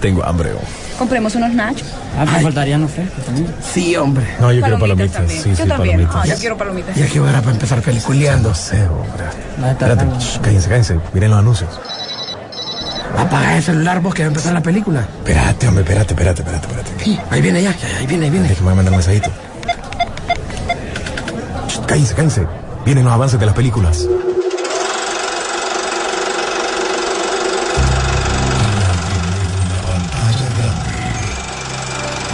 tengo hambre. oh. Compremos unos nachos. Ah, me faltarían frescos también. Sí, hombre. No, yo quiero palomitas. también. Sí, yo sí, también. palomitas. Ah, yo quiero palomitas. Ya que hora para empezar peliculeando. No sé, hombre. A estar Espérate, shh, cállense, cállense. Miren los anuncios. Apaga el celular vos que va a empezar la película. Espérate, hombre, espérate, espérate, espérate, espérate. Sí, ahí viene ya, ahí viene, ahí viene. Déjame mandar un mensajito. Shh, Cállense, cállense. Vienen los avances de las películas.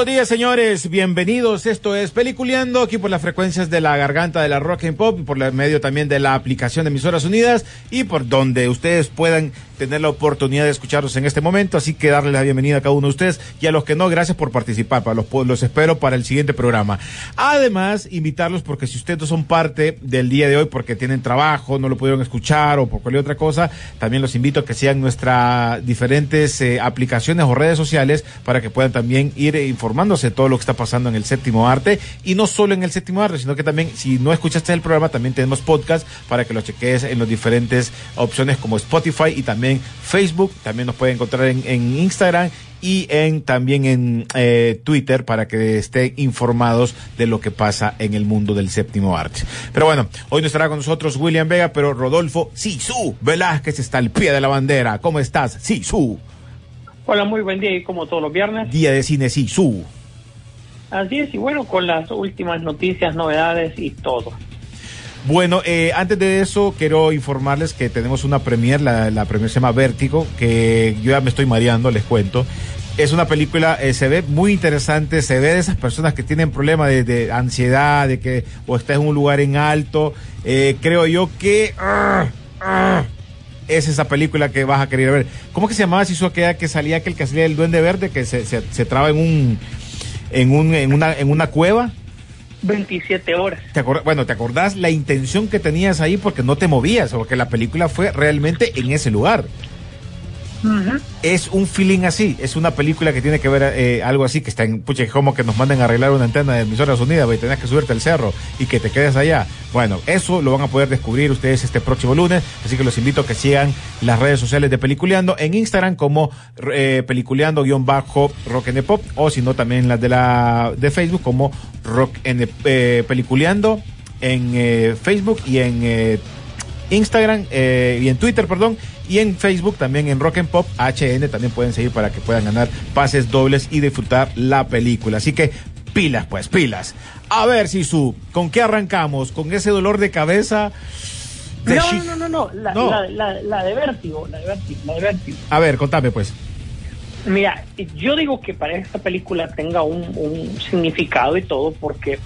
Buenos días, señores. Bienvenidos. Esto es Peliculeando, aquí por las frecuencias de la garganta de la Rock and Pop, por el medio también de la aplicación de Emisoras Unidas y por donde ustedes puedan tener la oportunidad de escucharnos en este momento. Así que darle la bienvenida a cada uno de ustedes y a los que no, gracias por participar. Para los, los espero para el siguiente programa. Además, invitarlos porque si ustedes no son parte del día de hoy porque tienen trabajo, no lo pudieron escuchar o por cualquier otra cosa, también los invito a que sigan nuestras diferentes eh, aplicaciones o redes sociales para que puedan también ir eh, informándose todo lo que está pasando en el séptimo arte y no solo en el séptimo arte, sino que también si no escuchaste el programa también tenemos podcast para que lo cheques en las diferentes opciones como Spotify y también Facebook, también nos pueden encontrar en, en Instagram y en también en eh, Twitter para que estén informados de lo que pasa en el mundo del séptimo arte. Pero bueno, hoy no estará con nosotros William Vega, pero Rodolfo Sisu Velázquez está al pie de la bandera. ¿Cómo estás, Sisu? Hola, muy buen día y como todos los viernes. Día de cine Sisu. Así es, y bueno, con las últimas noticias, novedades y todo. Bueno, eh, antes de eso quiero informarles que tenemos una premier, la, la premier se llama Vértigo, que yo ya me estoy mareando, les cuento. Es una película, eh, se ve muy interesante, se ve de esas personas que tienen problemas de, de ansiedad, de que o está en un lugar en alto. Eh, creo yo que ah, ah, es esa película que vas a querer ver. ¿Cómo que se llamaba si hizo aquella que salía aquel que salía el duende verde que se, se, se traba en un en un en una en una cueva? 27 horas. ¿Te bueno, ¿te acordás la intención que tenías ahí porque no te movías? Porque la película fue realmente en ese lugar. Es un feeling así, es una película que tiene que ver eh, algo así, que está en, pucha, como que nos manden a arreglar una antena de emisoras unidas, y tenés que subirte al cerro y que te quedes allá. Bueno, eso lo van a poder descubrir ustedes este próximo lunes, así que los invito a que sigan las redes sociales de Peliculeando en Instagram como eh, Peliculeando-Rock N Pop, o si no también las de la de Facebook como Rock N eh, Peliculeando en eh, Facebook y en Instagram y en Twitter, perdón, y en Facebook también en Rock and Pop HN también pueden seguir para que puedan ganar pases dobles y disfrutar la película. Así que pilas, pues, pilas. A ver, Sisu, ¿con qué arrancamos? ¿Con ese dolor de cabeza? de No, no, no, no, la, No. La, la- la de vértigo, la de vértigo, la de vértigo. A ver, contame, pues. Mira, yo digo que para esta película tenga un, un significado y todo, porque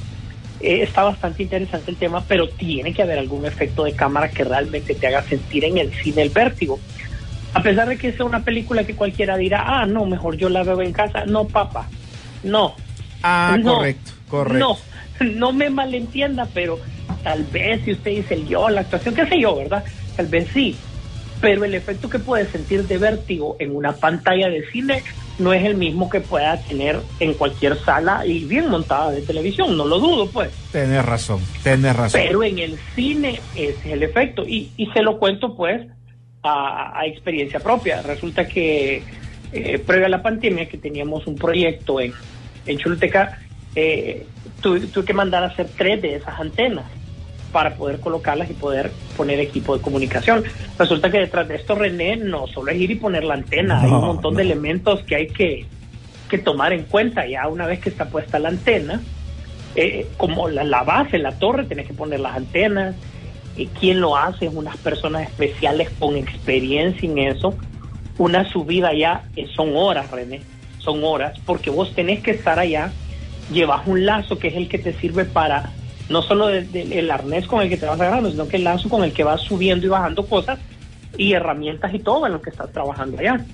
eh, está bastante interesante el tema, pero tiene que haber algún efecto de cámara que realmente te haga sentir en el cine el vértigo. A pesar de que sea una película que cualquiera dirá, ah, no, mejor yo la veo en casa. No, papá, no. Ah, No, correcto, correcto. No, no me malentienda, pero tal vez si usted dice el yo, la actuación, qué sé yo, ¿verdad? Tal vez sí. Pero el efecto que puede sentir de vértigo en una pantalla de cine no es el mismo que pueda tener en cualquier sala y bien montada de televisión, no lo dudo, pues. Tenés razón, tenés razón. Pero en el cine ese es el efecto. Y, y se lo cuento pues a, a experiencia propia. Resulta que eh, previo a la pandemia que teníamos un proyecto en, en Choluteca, eh, tuve, tuve que mandar a hacer tres de esas antenas para poder colocarlas y poder poner equipo de comunicación. Resulta que detrás de esto, René, no solo es ir y poner la antena, hay un montón no. de elementos que hay que, que tomar en cuenta ya una vez que está puesta la antena, eh, como la, la, base, la torre, tenés que poner las antenas. Eh, ¿Quién lo hace? Unas personas especiales con experiencia en eso. Una subida allá eh, son horas, René, son horas, porque vos tenés que estar allá, llevas un lazo que es el que te sirve para no solo de, de, el arnés con el que te vas agarrando, sino que el lazo con el que vas subiendo y bajando cosas y herramientas y todo en lo que estás trabajando allá.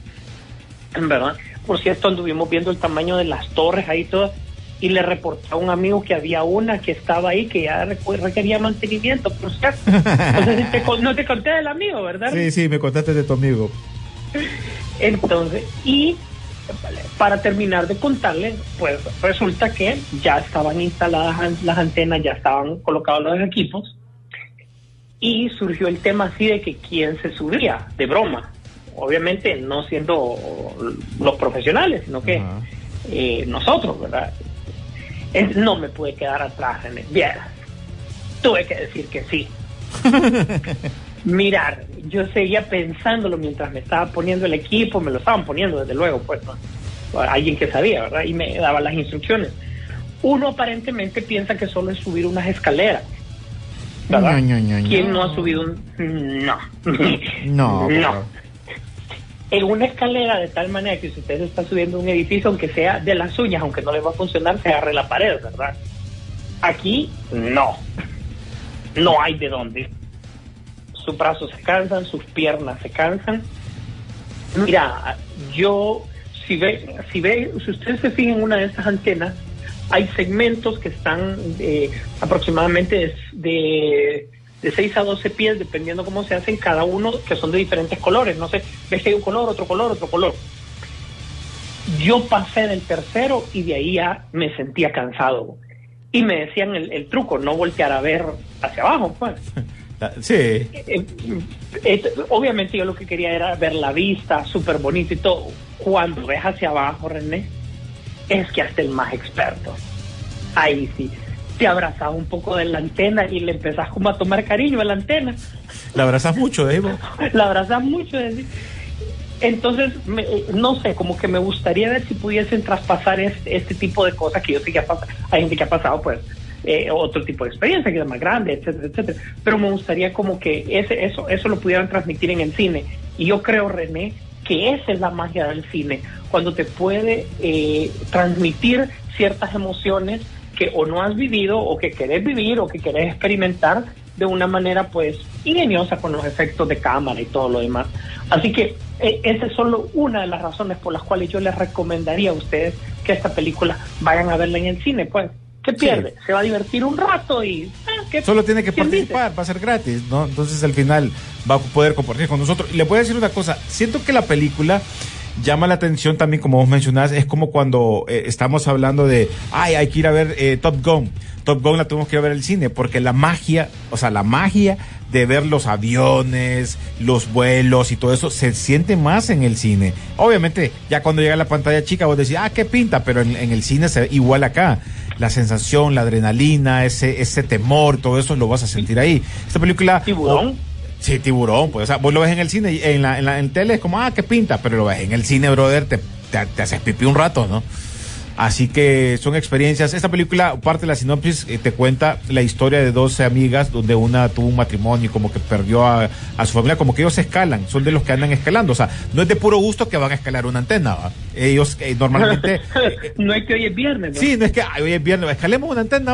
En verdad. Por cierto, anduvimos viendo el tamaño de las torres ahí todas y le reporté a un amigo que había una que estaba ahí que ya requería mantenimiento, por cierto. Entonces, te, no te conté del amigo, ¿verdad? Sí, sí, me contaste de tu amigo. Entonces, y para terminar de contarles, pues resulta que ya estaban instaladas las antenas, ya estaban colocados los equipos y surgió el tema así de que quién se subía, de broma. Obviamente no siendo los profesionales, sino que eh, nosotros, ¿verdad? no me pude quedar atrás en el viera. Tuve que decir que sí. Mirar, yo seguía pensándolo mientras me estaba poniendo el equipo, me lo estaban poniendo desde luego, pues alguien que sabía, ¿verdad? Y me daba las instrucciones. Uno aparentemente piensa que solo es subir unas escaleras. ¿verdad? No, no, no, ¿Quién no ha subido un.? No. No. no. En una escalera de tal manera que si usted está subiendo un edificio, aunque sea de las uñas, aunque no le va a funcionar, se agarre la pared, ¿verdad? Aquí, no. No hay de dónde. Sus brazos se cansan, sus piernas se cansan. Mira, yo, si ve, si ve, si usted se fija en una de esas antenas, hay segmentos que están eh, aproximadamente de, de, 6 a 12 pies, dependiendo cómo se hacen cada uno, que son de diferentes colores. No sé, ves que hay un color, otro color, otro color. Yo pasé del tercero y de ahí ya me sentía cansado. Y me decían el, el truco, no voltear a ver hacia abajo, pues. Sí. Eh, eh, obviamente yo lo que quería era ver la vista, súper bonito y todo. Cuando ves hacia abajo, René, es que hasta el más experto. Ahí sí, te abrazas un poco de la antena y le empezás como a tomar cariño a la antena. La abrazas mucho, Evo. la abrazas mucho. ¿eh? Entonces, me, no sé, como que me gustaría ver si pudiesen traspasar este, este tipo de cosas que yo sé que ha pasado. Hay gente que ha pasado, pues, eh, otro tipo de experiencia que es más grande, etcétera, etcétera. Pero me gustaría como que ese, eso, eso lo pudieran transmitir en el cine. Y yo creo, René, que esa es la magia del cine, cuando te puede eh, transmitir ciertas emociones que o no has vivido o que querés vivir o que querés experimentar de una manera pues ingeniosa con los efectos de cámara y todo lo demás. Así que eh, esa es solo una de las razones por las cuales yo les recomendaría a ustedes que esta película vayan a verla en el cine, pues. ¿Qué pierde? Sí. Se va a divertir un rato y... Ah, Solo tiene que participar, dice? va a ser gratis, ¿no? Entonces al final va a poder compartir con nosotros. Y le voy a decir una cosa, siento que la película llama la atención también, como vos mencionás, es como cuando eh, estamos hablando de, ay, hay que ir a ver eh, Top Gun. Top Gun la tuvimos que ir a ver el cine, porque la magia, o sea, la magia de ver los aviones, los vuelos y todo eso se siente más en el cine. Obviamente, ya cuando llega la pantalla chica, vos decís, ah, qué pinta, pero en, en el cine se ve igual acá la sensación, la adrenalina, ese, ese temor, todo eso lo vas a sentir ahí. Esta película... ¿Tiburón? Oh, sí, tiburón, pues, o sea, vos lo ves en el cine, en la, en la en tele es como, ah, qué pinta, pero lo ves en el cine, brother, te, te, te haces pipí un rato, ¿no? Así que son experiencias. Esta película, parte de la sinopsis, eh, te cuenta la historia de 12 amigas donde una tuvo un matrimonio y como que perdió a, a, su familia, como que ellos escalan, son de los que andan escalando. O sea, no es de puro gusto que van a escalar una antena. ¿va? Ellos eh, normalmente... no es que hoy es viernes. ¿no? Sí, no es que hoy es viernes, escalemos una antena.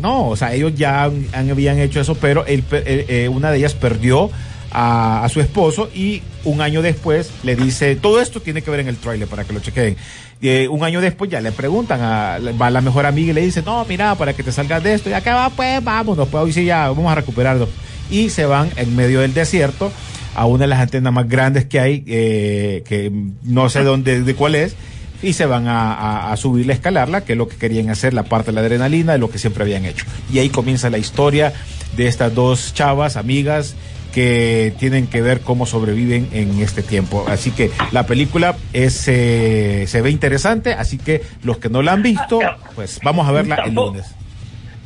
No, o sea, ellos ya han, han, habían hecho eso, pero el, eh, una de ellas perdió a, su esposo y un año después le dice, todo esto tiene que ver en el trailer para que lo chequen. Eh, un año después ya le preguntan a, la mejor amiga y le dice, no, mira, para que te salgas de esto, y acá va, pues vámonos, pues hoy sí ya vamos a recuperarlo. Y se van en medio del desierto a una de las antenas más grandes que hay, eh, que no sé dónde, de cuál es, y se van a, a, a, a escalarla, que es lo que querían hacer, la parte de la adrenalina, de lo que siempre habían hecho. Y ahí comienza la historia de estas dos chavas, amigas, que tienen que ver cómo sobreviven en este tiempo. Así que la película es, eh, se ve interesante, así que los que no la han visto, pues vamos a verla el lunes.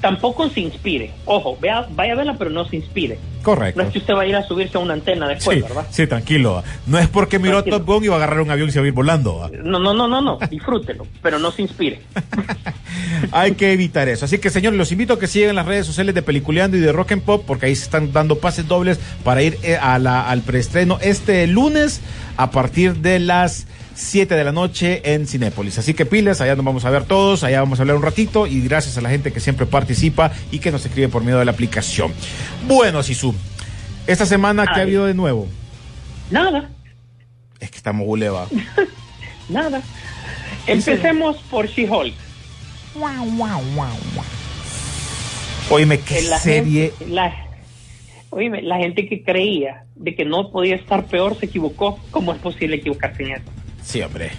Tampoco se inspire. Ojo, vea, vaya a verla, pero no se inspire. Correcto. No es que usted va a ir a subirse a una antena después, Sí, ¿verdad? sí, tranquilo. No es porque miró Tranquilo. Top Gun y va a agarrar un avión y se va a ir volando. No, no, no, no, no, disfrútelo, pero no se inspire. Hay que evitar eso. Así que, señores, los invito a que sigan las redes sociales de Peliculeando y de Rock and Pop, porque ahí se están dando pases dobles para ir eh, a la- al preestreno este lunes a partir de las 7 de la noche en Cinépolis. Así que piles, allá nos vamos a ver todos, allá vamos a hablar un ratito y gracias a la gente que siempre participa y que nos escribe por medio de la aplicación. Bueno, Sisu, esta semana, ¿qué ha habido de nuevo? Nada, Es que estamos buleva. nada. Empecemos por She-Hulk. Oíme, qué Eh, la serie. gente- la, oíme, la gente que creía de que no podía estar peor se equivocó. ¿Cómo es posible equivocarse en eso? Sí, hombre.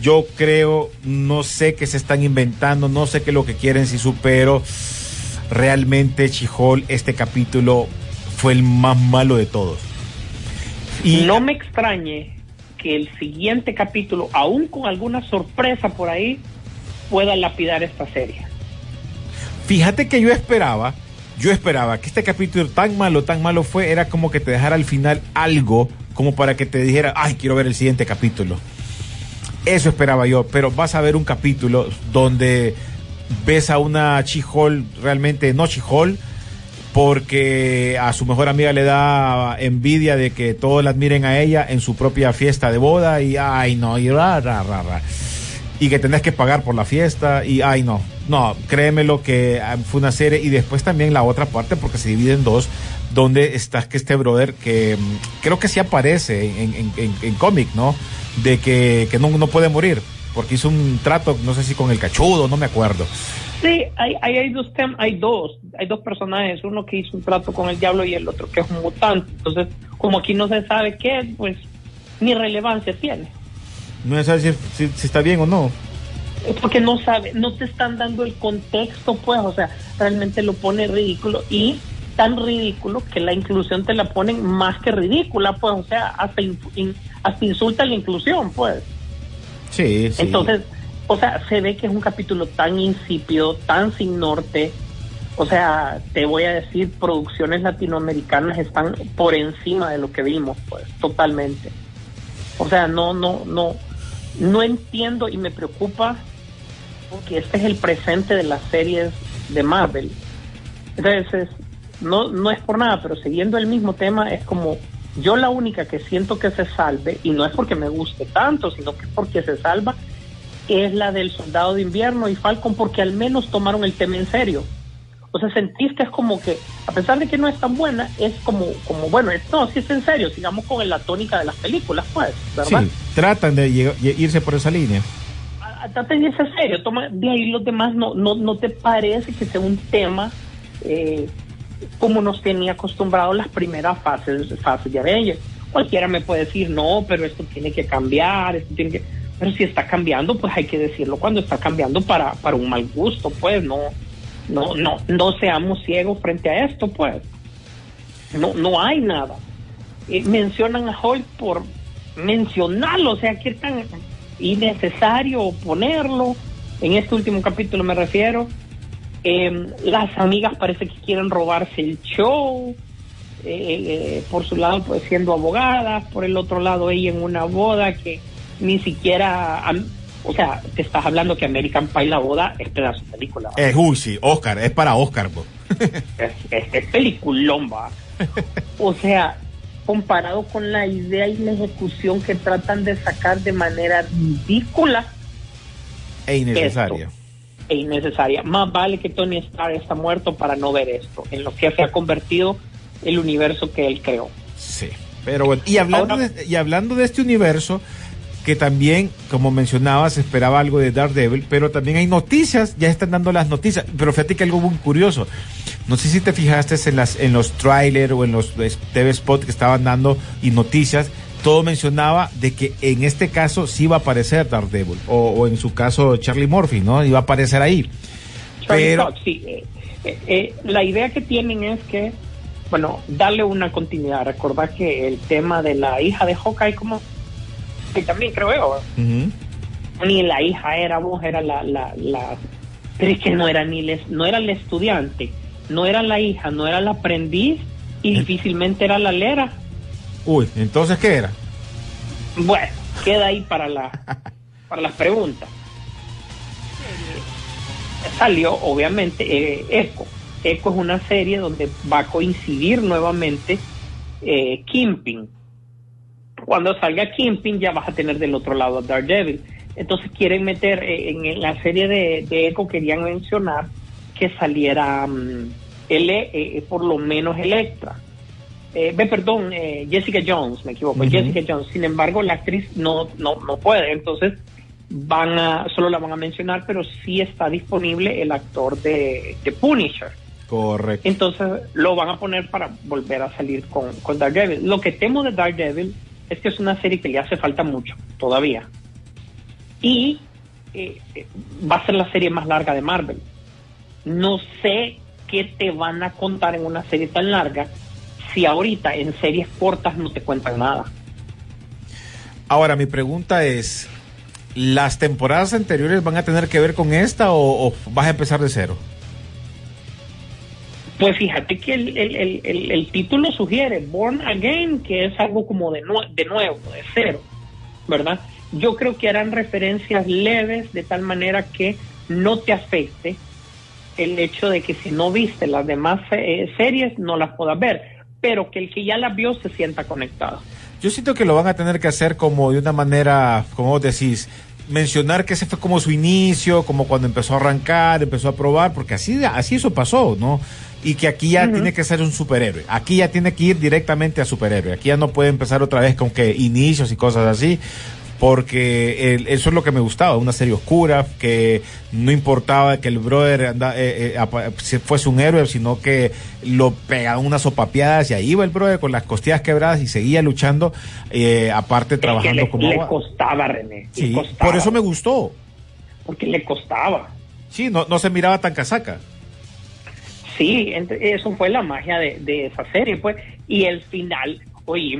Yo creo, no sé qué se están inventando, no sé qué es lo que quieren, si pero realmente Chihol, este capítulo fue el más malo de todos. Y No me extrañe que el siguiente capítulo, aún con alguna sorpresa por ahí, pueda lapidar esta serie. fíjate que yo esperaba, yo esperaba que este capítulo tan malo, tan malo fue, era como que te dejara al final algo, como para que te dijera, ay, quiero ver el siguiente capítulo. Eso esperaba yo, pero vas a ver un capítulo donde ves a una Chihol, realmente no Chihol, porque a su mejor amiga le da envidia de que todos la admiren a ella en su propia fiesta de boda y ay no, y ra, ra, ra, ra. Y que tenés que pagar por la fiesta y ay no, no, créemelo que ah, fue una serie y después también la otra parte porque se divide en dos, donde está que este brother que mm, creo que sí aparece en, en, en- cómic, ¿no? De que, que no, no puede morir porque hizo un trato, no sé si con el cachudo, no me acuerdo. Sí, hay, hay, hay dos tem- hay dos, hay dos personajes, uno que hizo un trato con el diablo y el otro que es un mutante. Entonces, como aquí no se sabe qué, es, pues ni relevancia tiene. No es saber si, si- si está bien o no. Es porque no sabe, no te están dando el contexto, pues, o sea, realmente lo pone ridículo y tan ridículo que la inclusión te la ponen más que ridícula, pues, o sea, hasta, in- hasta insulta la inclusión, pues. Sí, sí. Entonces, o sea, se ve que es un capítulo tan insípido, tan sin norte. O sea, te voy a decir, producciones latinoamericanas están por encima de lo que vimos, pues, totalmente. O sea, no, no, no, no entiendo y me preocupa porque este es el presente de las series de Marvel. Entonces, no, no es por nada, pero siguiendo el mismo tema, es como yo la única que siento que se salve, y no es porque me guste tanto, sino que es porque se salva, es la del Soldado de Invierno y Falcon, porque al menos tomaron el tema en serio. O sea, sentís que es como que, a pesar de que no es tan buena, es como, como bueno, es- no, si es en serio, sigamos con la tónica de las películas, pues, ¿verdad? Sí, tratan de irse por esa línea. a- traten de irse serio, toma, de ahí los demás no, no, no te parece que sea un tema eh, como nos tenía acostumbrados las primeras fases, fases de Avengers. Cualquiera me puede decir, no, pero esto tiene que cambiar, esto tiene que... Pero si está cambiando, pues hay que decirlo cuando está cambiando para, para un mal gusto, pues no, no, no, no seamos ciegos frente a esto, pues. No, no hay nada. Eh, mencionan a Hulk por mencionarlo, o sea, qué tan innecesario ponerlo. En este último capítulo me refiero. Eh, las amigas parece que quieren robarse el show. Eh, eh, por su lado, pues siendo abogadas, por el otro lado, ella en una boda que ni siquiera. O sea, te estás hablando que American Pie la boda es pedazo de película. ¿va? Eh, uy, sí, Oscar, es para Oscar. es, es- es peliculón, va. O sea, comparado con la idea y la ejecución que tratan de sacar de manera ridícula E innecesaria. Esto. e innecesaria. Más vale que Tony Stark está muerto para no ver esto, en lo que se ha convertido el universo que él creó. Sí, pero bueno. Y hablando, Ahora- de, y hablando de este universo, que también, como mencionabas, esperaba algo de Daredevil, pero también hay noticias, ya están dando las noticias. Pero fíjate que algo muy curioso. No sé si te fijaste en, las, en los trailers o en los eh, TV spots que estaban dando y noticias. Todo mencionaba de que en este caso sí va a aparecer Daredevil, o, o en su caso Charlie Murphy, ¿no? Iba a aparecer ahí. Charlie Pero- sí, eh, eh, eh, la idea que tienen es que, bueno, darle una continuidad. Recordar que el tema de la hija de Hawkeye, como que también creo yo, ni la hija era vos, era la, la, la, Pero es que no era ni les, no era el estudiante, no era la hija, no era la aprendiz y difícilmente era la lera. Uy, entonces, ¿qué era? Bueno, queda ahí para la para las preguntas. Eh, Salió, obviamente, eh, Echo. Echo es una serie donde va a coincidir nuevamente eh, Kimping. Cuando salga Kimping ya vas a tener del otro lado a Daredevil. Entonces quieren meter eh, en la serie de, de Echo, querían mencionar que saliera eh, por lo menos Electra. Eh, ve, perdón, eh, Jessica Jones, me equivoco. Jessica Jones. Sin embargo, la actriz no, no, no puede, entonces van a, solo la van a mencionar, pero sí está disponible el actor de, de Punisher. Correcto. Entonces lo van a poner para volver a salir con, con Daredevil. Lo que temo de Daredevil es que es una serie que le hace falta mucho todavía. Y eh, eh, va a ser la serie más larga de Marvel. No sé qué te van a contar en una serie tan larga si ahorita en series cortas no te cuentan nada. Ahora, mi pregunta es, ¿las temporadas anteriores van a tener que ver con esta o, o vas a empezar de cero? Pues fíjate que el, el- el- título sugiere Born Again, que es algo como de, nue- de nuevo, de cero, ¿verdad? Yo creo que harán referencias leves de tal manera que no te afecte el hecho de que si no viste las demás eh, series no las puedas ver, pero que el que ya las vio se sienta conectado. Yo siento que lo van a tener que hacer como de una manera, como vos decís, mencionar que ese fue como su inicio, como cuando empezó a arrancar, empezó a probar, porque así, así eso pasó, ¿no? Y que aquí ya tiene que ser un superhéroe. Aquí ya tiene que ir directamente a superhéroe. Aquí ya no puede empezar otra vez con que inicios y cosas así. Porque el- eso es lo que me gustaba, una serie oscura, que no importaba que el brother anda, eh, eh, fuese un héroe, sino que lo pegaban unas sopapeadas y ahí iba el brother con las costillas quebradas y seguía luchando, eh, aparte Es que trabajando le, como... le costaba, René. le Sí, costaba, por eso me gustó. Porque le costaba. Sí, no, no se miraba tan casaca. Sí, eso fue la magia de, esa serie, pues. Y el final, oye,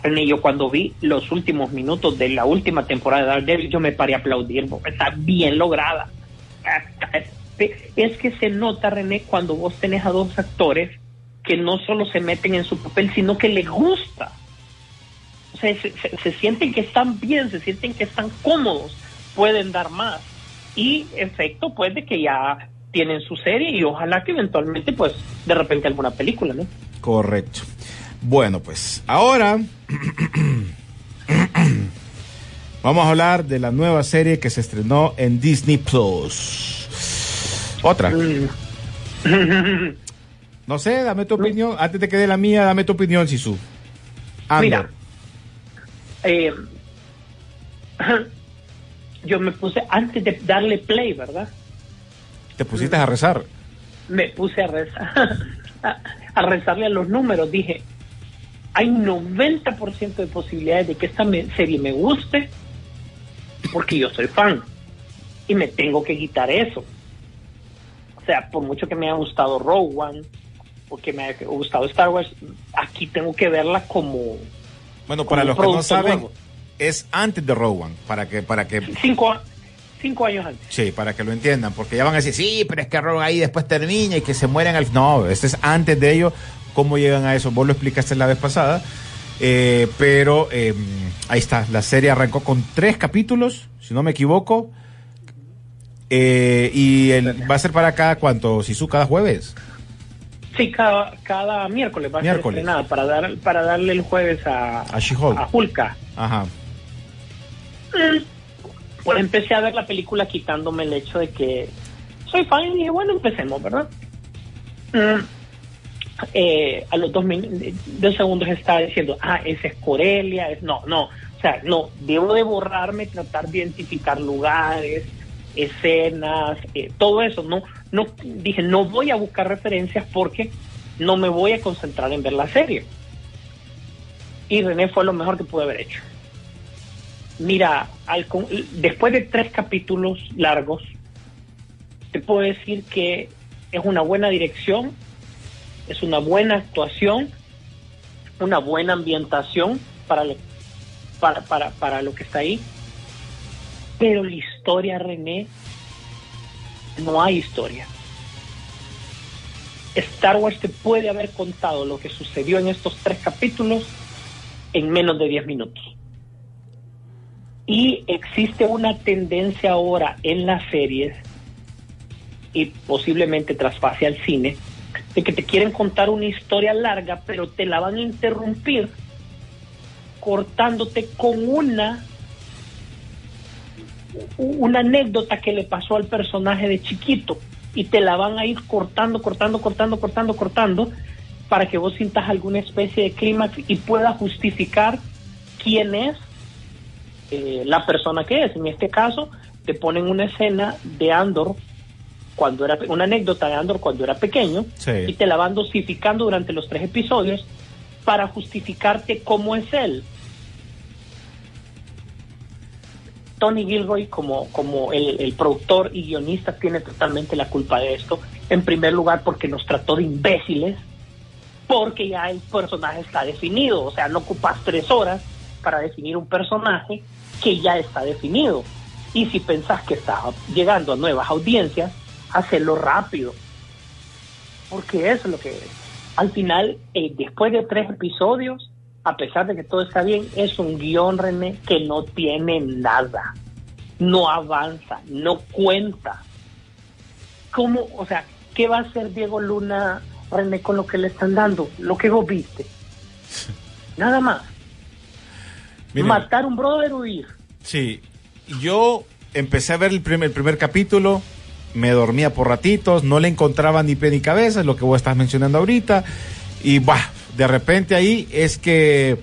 René, yo cuando vi los últimos minutos de la última temporada de Daredevil, yo me paré a aplaudir, porque está bien lograda. Es que se nota, René, cuando vos tenés a dos actores que no solo se meten en su papel, sino que les gusta. O sea, se, se- se sienten que están bien, se sienten que están cómodos, pueden dar más. Y efecto, pues, de que ya tienen su serie y ojalá que eventualmente, pues, de repente alguna película, ¿no? Correcto. Bueno, pues ahora vamos a hablar de la nueva serie que se estrenó en Disney Plus. Otra. No sé, dame tu opinión. Antes de que dé la mía, dame tu opinión, Sisu. Andor. Mira, eh, yo me puse, antes de darle play, ¿verdad? Te pusiste a rezar. me puse a rezar, a, a rezarle a los números. Dije, hay 90% de posibilidades de que esta me- serie me guste porque yo soy fan y me tengo que quitar eso. O sea, por mucho que me haya gustado Rogue One, porque me haya gustado Star Wars, aquí tengo que verla como Bueno, para los que no saben, nuevo. es antes de Rogue One, para que, para que, cinco, a- cinco años antes. sí, para que lo entiendan, porque ya van a decir, sí, pero es que Rogue ahí después termina y que se mueren al No, este es antes de ello, cómo llegan a eso, vos lo explicaste la vez pasada, eh, pero eh, ahí está, la serie arrancó con tres capítulos, si no me equivoco, eh, y el, va a ser para cada cuánto, Sisu, cada jueves. Sí, cada, cada miércoles va a Miércoles. ser estrenada para, dar, para darle el jueves a, A a Hulka. Ajá. Empecé a ver la película quitándome el hecho de que soy fan y dije, bueno, empecemos, ¿verdad? Mm, eh, a los dos segundos estaba diciendo, ah, esa es Corelia, es no, no, o sea, no, debo de borrarme, tratar de identificar lugares, escenas, eh, todo eso, no, no, dije, no voy a buscar referencias porque no me voy a concentrar en ver la serie. Y René fue lo mejor que pude haber hecho. Mira, al después de tres capítulos largos, te puedo decir que es una buena dirección, es una buena actuación, una buena ambientación para lo, para, para, para lo que está ahí. Pero la historia, René, no hay historia. Star Wars te puede haber contado lo que sucedió en estos tres capítulos en menos de 10 minutos. Y existe una tendencia ahora en las series y posiblemente traspase al cine de que te quieren contar una historia larga, pero te la van a interrumpir cortándote con una una anécdota que le pasó al personaje de chiquito. Y te la van a ir cortando, cortando, cortando, cortando, cortando para que vos sintas alguna especie de clímax y puedas justificar quién es eh, la persona que es. En este caso, te ponen una escena de Andor cuando era una anécdota de Andor cuando era pequeño Sí. y te la van dosificando durante los tres episodios para justificarte cómo es él. Tony Gilroy como, como el, el productor y guionista tiene totalmente la culpa de esto. En primer lugar porque nos trató de imbéciles, porque ya el personaje está definido. O sea, no ocupas tres horas para definir un personaje que ya está definido. Y si pensás que está llegando a nuevas audiencias, hacerlo rápido. Porque eso es lo que es. Al final, eh, después de tres episodios, a pesar de que todo está bien, es un guion, René, que no tiene nada. No avanza, no cuenta. ¿Cómo, o sea, qué va a hacer Diego Luna, René, con lo que le están dando? Lo que vos viste. Nada más. Miren, Matar un brother o huir. Sí, yo empecé a ver el primer, el primer capítulo, me dormía por ratitos, no le encontraba ni pie ni cabeza, lo que vos estás mencionando ahorita, y bah, de repente ahí es que,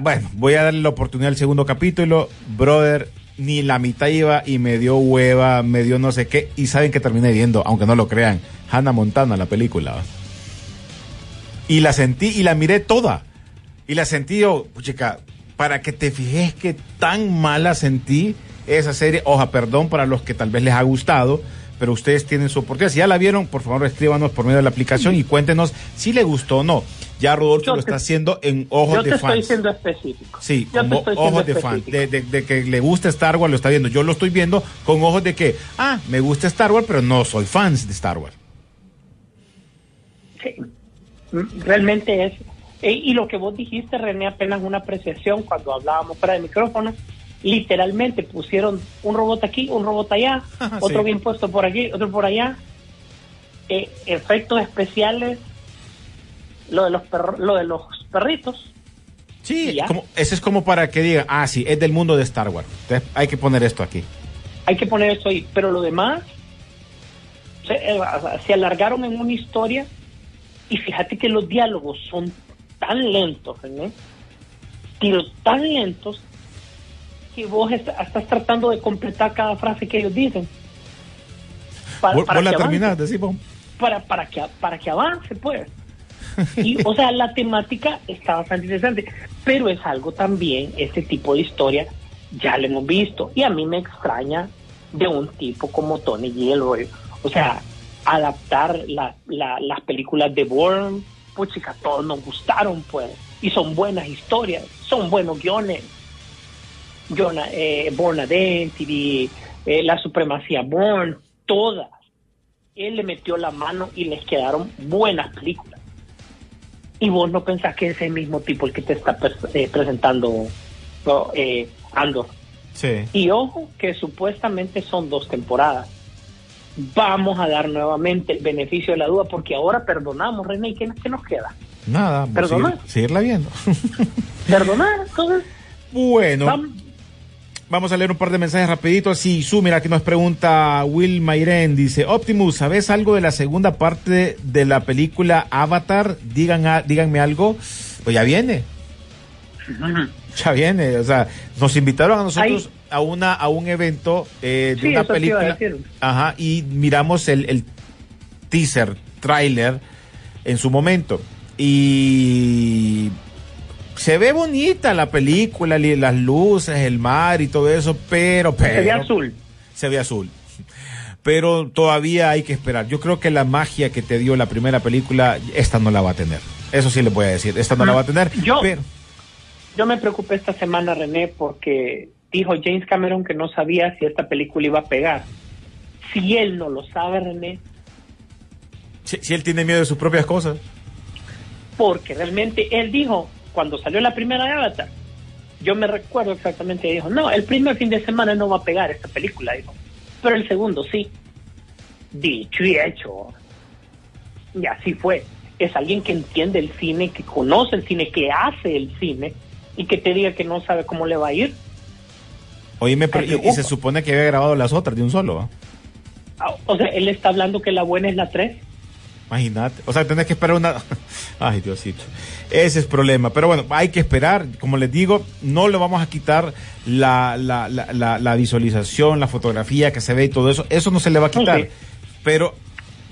bueno, voy a darle la oportunidad al segundo capítulo, brother, ni la mitad iba y me dio hueva, me dio no sé qué, y saben que terminé viendo, aunque no lo crean, Hannah Montana, la película. Y la sentí y la miré toda. Y la sentí yo, chica, para que te fijes que tan mala sentí esa serie. Oja, perdón para los que tal vez les ha gustado, pero ustedes tienen su oportunidad. Si ya la vieron, por favor, escríbanos por medio de la aplicación y cuéntenos si le gustó o no. Ya Rodolfo lo está haciendo en ojos Yo te de estoy fans. siendo específico. Sí, Yo como ojos de fan, específico. de, de- de que le gusta Star Wars, lo está viendo. Yo lo estoy viendo con ojos de que, ah, me gusta Star Wars, pero no soy fans de Star Wars. Sí. Realmente es. Eh, y lo que vos dijiste, René, apenas una apreciación cuando hablábamos fuera de micrófono. Literalmente pusieron un robot aquí, un robot allá, otro Sí. bien puesto por aquí, otro por allá. Eh, efectos especiales, lo de los perro- lo de los perritos. Sí, como, ese es como para que digan, ah, sí, es del mundo de Star Wars. Entonces, hay que poner esto aquí. Hay que poner eso ahí. Pero lo demás se, eh, se alargaron en una historia y fíjate que los diálogos son tan lentos, René, pero tan lentos que vos est- estás tratando de completar cada frase que ellos dicen. Para, Vos, para vos la que avance, terminás, para, para, que, para que avance, pues. Y, o sea, la temática está bastante interesante, pero es algo también, este tipo de historia, ya lo hemos visto. Y a mí me extraña de un tipo como Tony Gilroy. O sea, adaptar la- la- las películas de Bourne, chicas, todos nos gustaron, pues. Y son buenas historias, son buenos guiones. John, eh, Born Identity, eh, La Supremacía Born, todas. Él le metió la mano y les quedaron buenas películas. Y vos no pensás que es el mismo tipo el que te está eh, presentando no, eh, Andor. Sí. Y ojo que supuestamente son dos temporadas. Vamos a dar nuevamente el beneficio de la duda porque ahora perdonamos, René, ¿y qué, qué nos queda? Nada, vos Perdona. seguir- seguirla viendo. Perdonar, entonces bueno, vamos. vamos a leer un par de mensajes rapiditos. Sí, Su, mira, aquí nos pregunta Will Mayren, dice, Optimus, ¿sabes algo de la segunda parte de la película Avatar? Digan a- díganme algo. Pues ya viene. Ya viene, o sea, nos invitaron a nosotros Ahí. A una a un evento eh, de Sí, una película. Ajá, y miramos el, el teaser, trailer en su momento. Y se ve bonita la película, las luces, el mar y todo eso, pero, pero Se ve azul. se ve azul. Pero todavía hay que esperar. Yo creo que la magia que te dio la primera película, esta no la va a tener. Eso sí le voy a decir, esta no la va a tener. Yo- pero- Yo me preocupé esta semana, René, porque dijo James Cameron que no sabía si esta película iba a pegar. Si él no lo sabe, René, Si, si él tiene miedo de sus propias cosas. porque realmente él dijo, cuando salió la primera de Avatar, yo me recuerdo exactamente, dijo, no, el primer fin de semana no va a pegar esta película, dijo, pero el segundo sí. Dicho y hecho. Y así fue. Es alguien que entiende el cine, que conoce el cine, que hace el cine y que te diga que no sabe cómo le va a ir. Oíme, pero- Se y, y se supone que había grabado las otras de un solo. ¿ah? Ah, O sea, él está hablando que la buena es la 3. Imagínate. O sea, tenés que esperar una. Ay, Diosito. Ese es problema. Pero bueno, hay que esperar. Como les digo, no le vamos a quitar la, la, la, la, visualización, la fotografía que se ve y todo eso. Eso no se le va a quitar. Pero,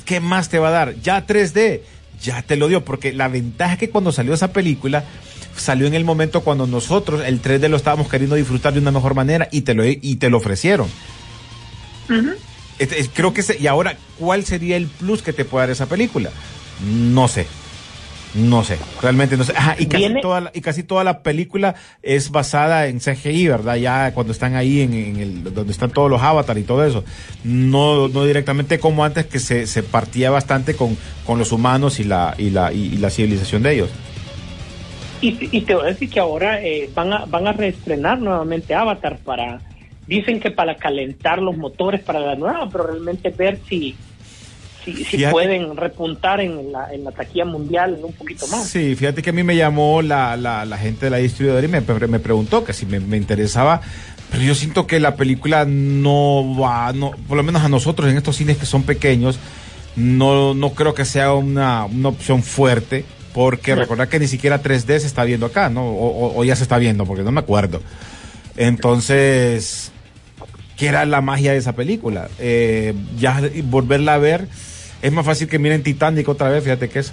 ¿qué más te va a dar? Ya 3D, ya te lo dio. Porque la ventaja es que cuando salió esa película, salió en el momento cuando nosotros el 3D lo estábamos queriendo disfrutar de una mejor manera y te lo, y te lo ofrecieron. Este, es- creo que ese- y ahora, ¿cuál sería el plus que te puede dar esa película? No sé. No sé, realmente no sé. Ajá, y, casi toda la, y casi toda la película es basada en CGI, ¿verdad? Ya cuando están ahí en, en el, donde están todos los avatars y todo eso. No, no directamente como antes que se, se partía bastante con, con los humanos y la, y la, y, y la civilización de ellos. Y, y te voy a decir que ahora eh, van, a, van a reestrenar nuevamente Avatar para... Dicen que para calentar los motores para la nueva, pero realmente ver si, si, pueden repuntar en la, en la taquilla mundial un poquito más. Sí, fíjate que a mí me llamó la, la, la gente de la distribuidora y me, me preguntó que si me, me interesaba, pero yo siento que la película no va, no, por lo menos a nosotros en estos cines que son pequeños, no, no creo que sea una, una opción fuerte, porque No. recordar que ni siquiera 3D se está viendo acá, ¿no? O, o- o ya se está viendo, porque no me acuerdo. Entonces, ¿qué era la magia de esa película? Eh, ya volverla a ver, es más fácil que miren Titanic otra vez, fíjate que es.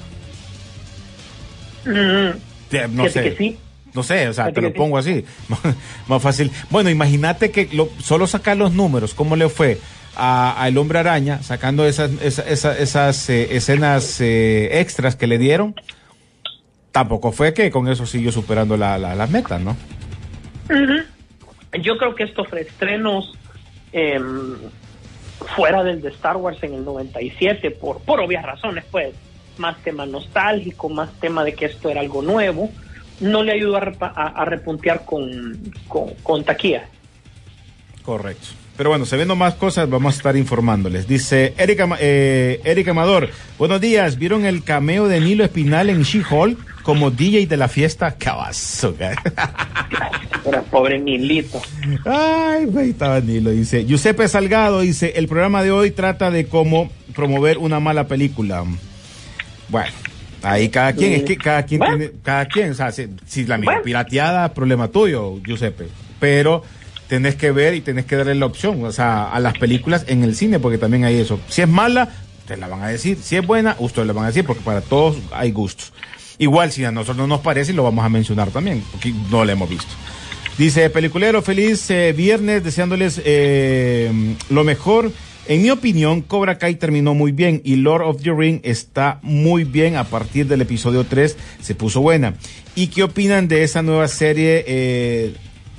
Mm, Te- No sé. que sí. No sé, o sea, te lo sí. pongo así. Más fácil. Bueno, imagínate que lo- solo sacar los números, ¿cómo le fue a, El Hombre Araña sacando esas, esa- esa- esas eh, escenas eh, extras que le dieron? Tampoco fue que con eso siguió superando la- la- las metas, ¿no? Yo creo que estos reestrenos em, fuera del de Star Wars en el 97, por, por obvias razones, pues, más tema nostálgico, más tema de que esto era algo nuevo, no le ayudó a, a- a repuntear con, con, con taquilla. Correcto. Pero bueno, se viendo más cosas, vamos a estar informándoles. Dice Erika, eh, Erika Amador, buenos días, ¿vieron el cameo de Nilo Espinal en She-Hulk como DJ de la fiesta? Cabazo, Era pobre Nilito. Ay, güey, estaba Nilo, dice. Giuseppe Salgado dice, el programa de hoy trata de cómo promover una mala película. Bueno, ahí cada quien, es que cada quien Bueno. tiene, cada quien, o sea, si, si la mira Bueno. pirateada, problema tuyo, Giuseppe. Pero tenés que ver y tenés que darle la opción, o sea, a las películas en el cine, porque también hay eso. Si es mala, ustedes la van a decir. Si es buena, ustedes la van a decir, porque para todos hay gustos. Igual, si a nosotros no nos parece, lo vamos a mencionar también, porque no lo hemos visto. Dice, peliculero, feliz eh, viernes, deseándoles eh, lo mejor. En mi opinión, Cobra Kai terminó muy bien y Lord of the Ring está muy bien a partir del episodio 3, se puso buena. ¿Y qué opinan de esa nueva serie eh,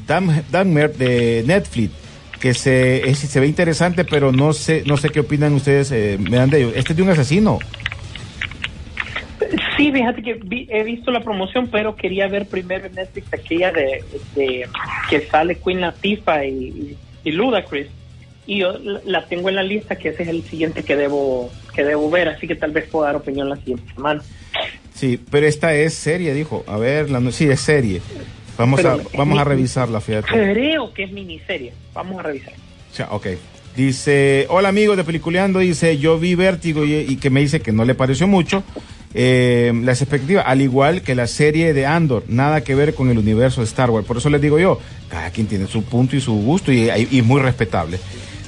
Dam- Dahmer de Netflix? Que se, es- se ve interesante, pero no sé, no sé qué opinan ustedes, eh, me dan de ello. Este es de un asesino. Sí, fíjate que vi- he visto la promoción, pero quería ver primero en Netflix aquella de, de- que sale Queen Latifah y, y, Ludacris. Y yo la- tengo en la lista, que ese es el siguiente que debo que debo ver, así que tal vez pueda dar opinión la siguiente semana. Sí, pero esta es serie, dijo. A ver, la, sí, es serie. Vamos Pero a, es vamos a mi- revisarla, fíjate. Creo que es miniserie. Vamos a revisar. O sea, ok. Dice, hola amigos de Peliculeando, dice, yo vi Vértigo y, y que me dice que no le pareció mucho. Eh, las expectativas, al igual que la serie de Andor, nada que ver con el universo de Star Wars. Por eso les digo yo, cada quien tiene su punto y su gusto y, y muy respetable.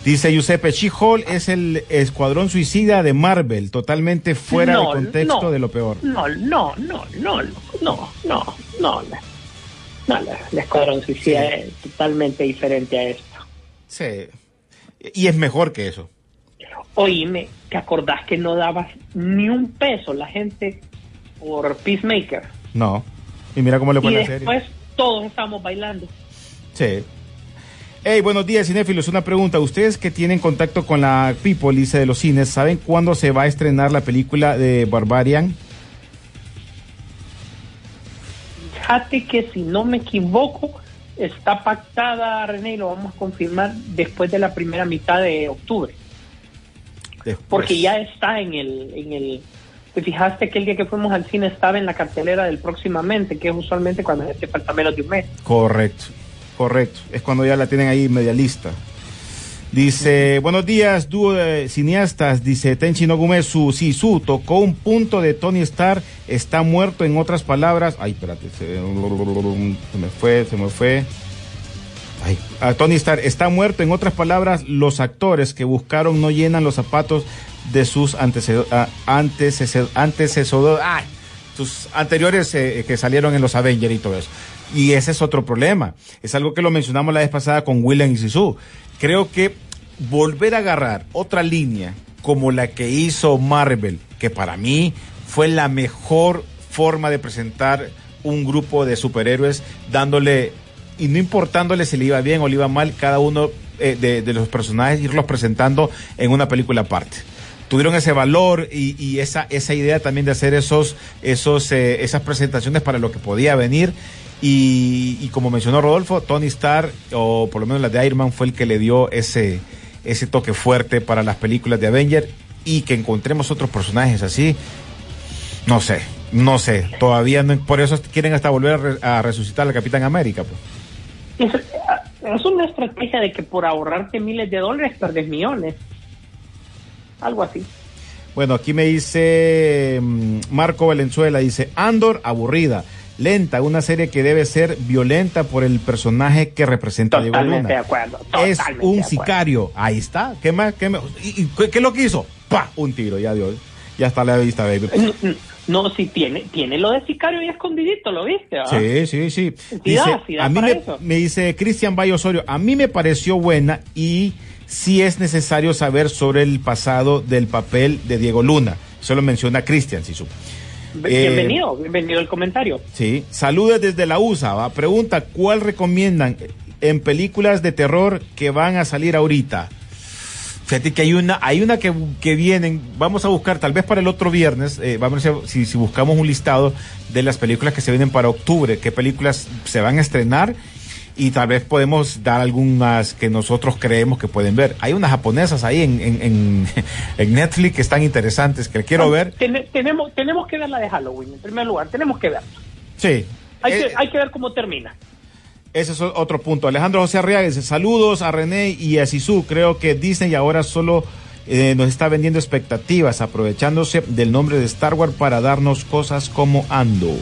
Dice Giuseppe, She-Hulk es el escuadrón suicida de Marvel, totalmente fuera No, de contexto no. de lo peor. No, no, no, no, no, no, no. No, la, la Escuadrón Suicida es totalmente diferente a esto. Sí. Y es mejor que eso. Oíme, ¿te acordás que no dabas ni un peso la gente por Peacemaker? No. Y mira cómo le fue Y la serie. después todos estábamos bailando. Sí. Hey, buenos días, cinéfilos. Una pregunta. Ustedes que tienen contacto con la People, dice de los cines, ¿saben cuándo se va a estrenar la película de Barbarian? Fíjate que si no me equivoco, está pactada, René, y lo vamos a confirmar después de la primera mitad de octubre. Después. Porque ya está en el, en el. Te fijaste que el día que fuimos al cine estaba en la cartelera del próximamente, que es usualmente cuando te falta menos de un mes. Correcto, correcto. Es cuando ya la tienen ahí media lista. Dice, buenos días, dúo de cineastas, dice Tenchi Nogumesu, sí, su, tocó un punto de Tony Stark, está muerto en otras palabras. Ay, espérate, se, me fue, se me fue. Ay, a Tony Stark está muerto, en otras palabras, los actores que buscaron no llenan los zapatos de sus antecedores, antecesores, ay, sus anteriores eh, que salieron en los Avengers y todo eso. Y ese es otro problema. Es algo que lo mencionamos la vez pasada con William y Sisu. Creo que volver a agarrar otra línea como la que hizo Marvel, que para mí fue la mejor forma de presentar un grupo de superhéroes, dándole, y no importándole si le iba bien o le iba mal, cada uno eh, de, los personajes, irlos presentando en una película aparte tuvieron ese valor y, esa, esa idea también de hacer esos, esos, eh, esas presentaciones para lo que podía venir. Y, como mencionó Rodolfo, Tony Stark, o por lo menos la de Iron Man, fue el que le dio ese, ese toque fuerte para las películas de Avenger y que encontremos otros personajes así. No sé, no sé, todavía no, por eso quieren hasta volver a, re, a resucitar al Capitán América. Pues. Es, es, una estrategia de que por ahorrarte miles de dólares perdes millones algo así. Bueno, aquí me dice mm, Marco Valenzuela, dice, Andor, aburrida, lenta, una serie que debe ser violenta por el personaje que representa Totalmente Diego Luna. de acuerdo. Es un de acuerdo. sicario, ahí está, ¿qué más? ¿Qué, más? ¿Y, y, qué, qué es lo que hizo? ¡Pah! Un tiro, ya dio, ya está a la vista, baby. No, si tiene, tiene lo de sicario y escondidito, ¿lo viste? ¿verdad? Sí, sí, sí. Sí Dice, da, sí da a mí me, dice Cristian Valle Osorio, a mí me pareció buena y sí es necesario saber sobre el pasado del papel de Diego Luna. Eso lo menciona Cristian, si supo. Bienvenido, bienvenido el comentario. Sí, saludos desde la USA. ¿va? Pregunta, ¿cuál recomiendan en películas de terror que van a salir ahorita? Fíjate que hay una, hay una que, que vienen, vamos a buscar tal vez para el otro viernes, eh, vamos a ver si, si buscamos un listado de las películas que se vienen para octubre, qué películas se van a estrenar y tal vez podemos dar algunas que nosotros creemos que pueden ver. Hay unas japonesas ahí en, en, en, en Netflix que están interesantes, que quiero ver. Ten, tenemos, tenemos que ver la de Halloween, en primer lugar, tenemos que ver. Sí. Hay, Eh, que, hay que ver cómo termina. Ese es otro punto. Alejandro José Arriaga dice, saludos a René y a Sisu. Creo que Disney ahora solo eh, nos está vendiendo expectativas, aprovechándose del nombre de Star Wars para darnos cosas como Andor.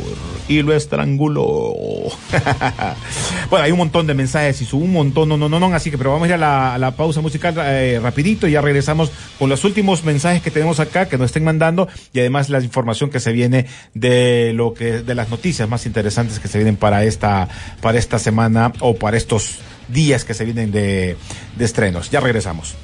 Y lo estranguló. bueno, hay un montón de mensajes, Sisu, un montón, no, no, no, no, así que, pero vamos a ir a la, a la pausa musical eh, rapidito y ya regresamos con los últimos mensajes que tenemos acá, que nos estén mandando y además la información que se viene de lo que, de las noticias más interesantes que se vienen para esta, para esta semana o para estos días que se vienen de, de estrenos. Ya regresamos.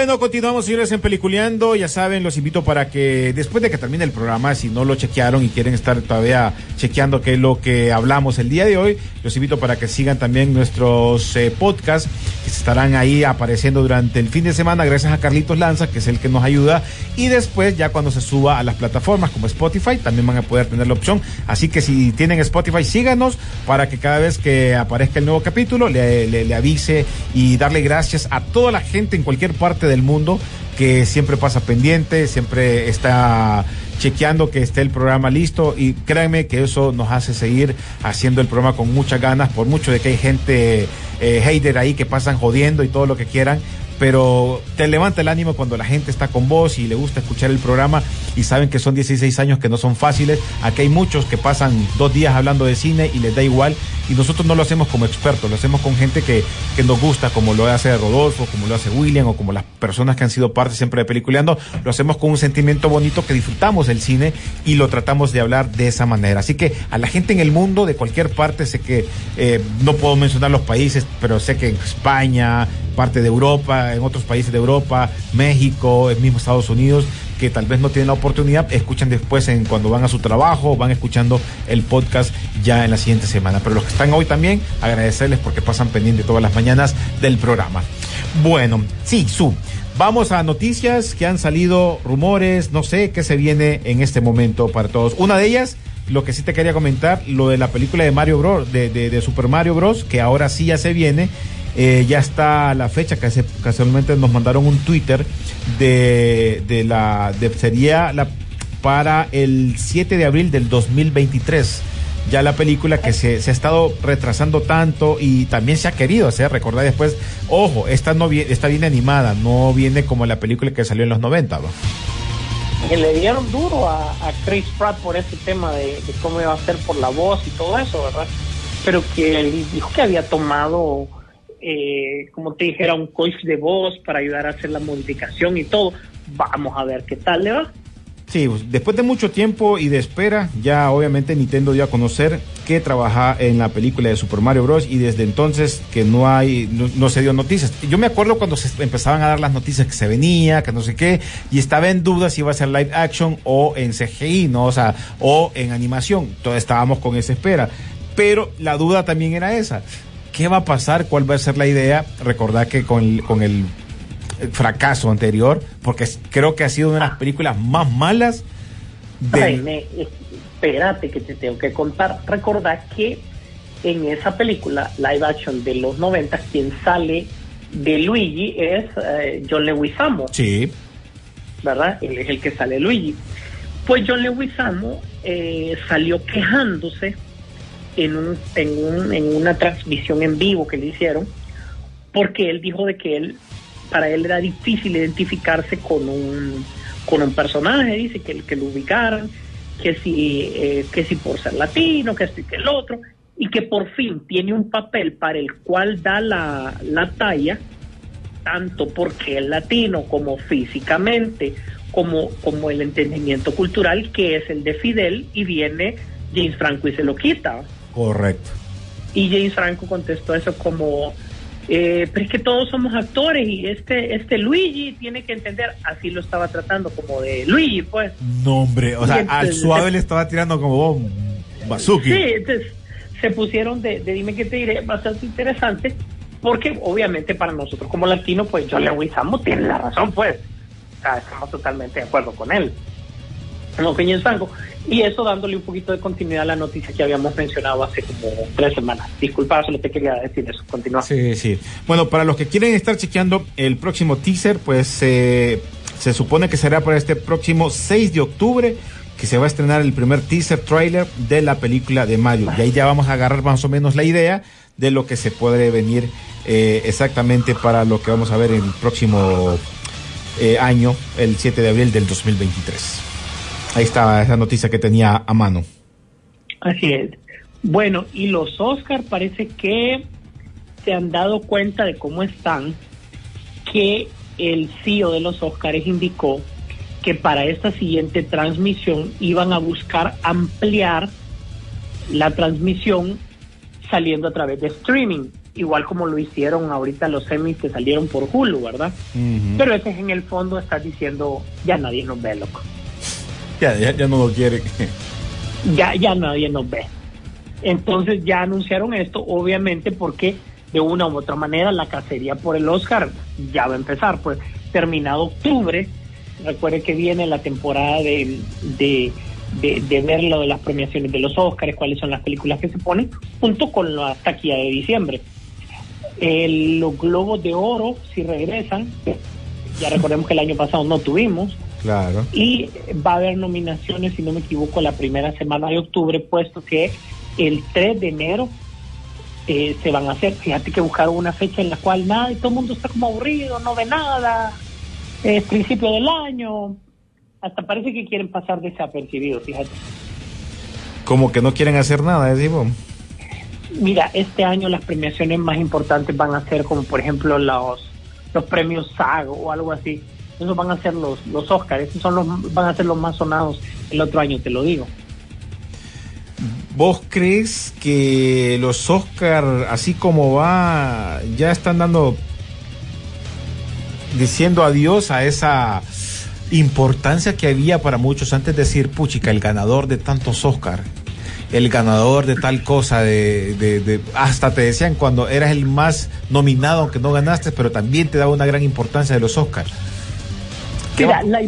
Bueno, continuamos, señores, en Peliculeando. Ya saben, los invito para que después de que termine el programa, si no lo chequearon y quieren estar todavía chequeando qué es lo que hablamos el día de hoy, los invito para que sigan también nuestros eh, podcasts que estarán ahí apareciendo durante el fin de semana, gracias a Carlitos Lanza, que es el que nos ayuda. Y después, ya cuando se suba a las plataformas como Spotify, también van a poder tener la opción. Así que si tienen Spotify, síganos para que cada vez que aparezca el nuevo capítulo le, le, le avise y darle gracias a toda la gente en cualquier parte del mundo que siempre pasa pendiente, siempre está chequeando que esté el programa listo y créanme que eso nos hace seguir haciendo el programa con muchas ganas, por mucho de que hay gente eh, hater ahí que pasan jodiendo y todo lo que quieran, pero te levanta el ánimo cuando la gente está con vos y le gusta escuchar el programa y saben que son 16 años que no son fáciles. Aquí hay muchos que pasan dos días hablando de cine y les da igual y nosotros no lo hacemos como expertos, lo hacemos con gente que, que nos gusta, como lo hace Rodolfo, como lo hace William o como las personas que han sido parte siempre de Peliculeando, lo hacemos con un sentimiento bonito que disfrutamos del cine y lo tratamos de hablar de esa manera. Así que a la gente en el mundo, de cualquier parte, sé que eh, no puedo mencionar los países, pero sé que en España, parte de Europa, en otros países de Europa, México, el mismo Estados Unidos, que tal vez no tienen la oportunidad, escuchan después en cuando van a su trabajo, van escuchando el podcast ya en la siguiente semana. Pero los que están hoy también, agradecerles porque pasan pendiente todas las mañanas del programa. Bueno, sí, su. Vamos a noticias que han salido, rumores, no sé qué se viene en este momento para todos. Una de ellas, lo que sí te quería comentar, lo de la película de Mario Bros, de, de, de Super Mario Bros, que ahora sí ya se viene. Eh, ya está la fecha, que hace- casualmente nos mandaron un Twitter de, de la, sería la, para el 7 de abril del 2023. Ya la película que se, se ha estado retrasando tanto y también se ha querido hacer, recordar después, ojo, esta no viene, está bien animada, no viene como la película que salió en los 90, ¿va? Que le dieron duro a, Chris Pratt por ese tema de, de cómo iba a ser por la voz y todo eso, ¿verdad? Pero que él dijo que había tomado, eh, como te dijera, un coach de voz para ayudar a hacer la modificación y todo. Vamos a ver qué tal le va. Sí, pues, después de mucho tiempo y de espera, ya obviamente Nintendo dio a conocer que trabaja en la película de Super Mario Bros. y desde entonces que no hay, no, se dio noticias. Yo me acuerdo cuando se empezaban a dar las noticias que se venía, que no sé qué, y estaba en duda si iba a ser live action o en CGI, ¿no? O sea, o en animación. Todos estábamos con esa espera. Pero la duda también era esa. ¿Qué va a pasar? ¿Cuál va a ser la idea? Recordar que con el, con el fracaso anterior, porque creo que ha sido una de las películas más malas del... René, espérate que te tengo que contar. Recordad que en esa película live action de los 90, quien sale de Luigi es eh, John Leguizamo, Sí, ¿verdad? Él es el que sale de Luigi. Pues John Leguizamo eh, salió quejándose en, un, en, un- en una transmisión en vivo que le hicieron, porque él dijo de que él, para él era difícil identificarse con un, con un personaje, dice que, que lo ubicaran, que si, eh, que si por ser latino, que y que el otro, y que por fin tiene un papel para el cual da la, la talla, tanto porque es latino como físicamente, como, como el entendimiento cultural, que es el de Fidel, y viene James Franco y se lo quita. Correcto. Y James Franco contestó eso como, eh, pero es que todos somos actores y este, este Luigi tiene que entender, así lo estaba tratando como de Luigi, pues. No, hombre, o sea, al suave le estaba tirando como oh, bazooki. Sí, entonces se pusieron de, de dime qué te diré, bastante interesante, porque obviamente para nosotros como latinos, pues John Leguizamo tiene la razón, pues. O sea, estamos totalmente de acuerdo con él. No, James Franco. Y eso dándole un poquito de continuidad a la noticia que habíamos mencionado hace como tres semanas. Disculpa, solo te quería decir eso. Continúa. Sí, sí. Bueno, para los que quieren estar chequeando el próximo teaser, pues eh, se supone que será para este próximo 6 de octubre que se va a estrenar el primer teaser trailer de la película de Mario. Y ahí ya vamos a agarrar más o menos la idea de lo que se puede venir eh, exactamente para lo que vamos a ver el próximo eh, año, el 7 de abril del 2023. Ahí estaba esa noticia que tenía a mano. Así es. Bueno, y los Oscar parece que se han dado cuenta de cómo están, que el CEO de los Oscars indicó que para esta siguiente transmisión iban a buscar ampliar la transmisión saliendo a través de streaming, igual como lo hicieron ahorita los semis que salieron por Hulu, ¿verdad? Pero ese es en el fondo estás diciendo, ya nadie nos ve, loco. Ya, ya, no lo quiere. ya, ya nadie nos ve. Entonces ya anunciaron esto, obviamente porque de una u otra manera la cacería por el Oscar ya va a empezar, pues terminado octubre, recuerde que viene la temporada de, de, de, de ver lo de las premiaciones de los Oscars, cuáles son las películas que se ponen, junto con la taquilla de diciembre. El- los globos de oro, si regresan, ya recordemos que el año pasado no tuvimos, Claro. y va a haber nominaciones, si no me equivoco, la primera semana de octubre, puesto que el 3 de enero eh, se van a hacer. Fíjate que buscaron una fecha en la cual nada, y todo el mundo está como aburrido, no ve nada, es principio del año, hasta parece que quieren pasar desapercibidos, fíjate. Como que no quieren hacer nada, decimos. Mira, este año las premiaciones más importantes van a ser como por ejemplo los, los premios SAG o algo así. Esos van a ser los, los Oscars, esos son los, van a ser los más sonados el otro año, te lo digo. ¿Vos crees que los Oscar, así como va, ya están dando, diciendo adiós a esa importancia que había para muchos antes de decir, puchica, el ganador de tantos Oscar, el ganador de tal cosa, de, de- de- hasta te decían cuando eras el más nominado, aunque no ganaste, pero también te daba una gran importancia de los Oscars. ¿Qué Mira, va- la,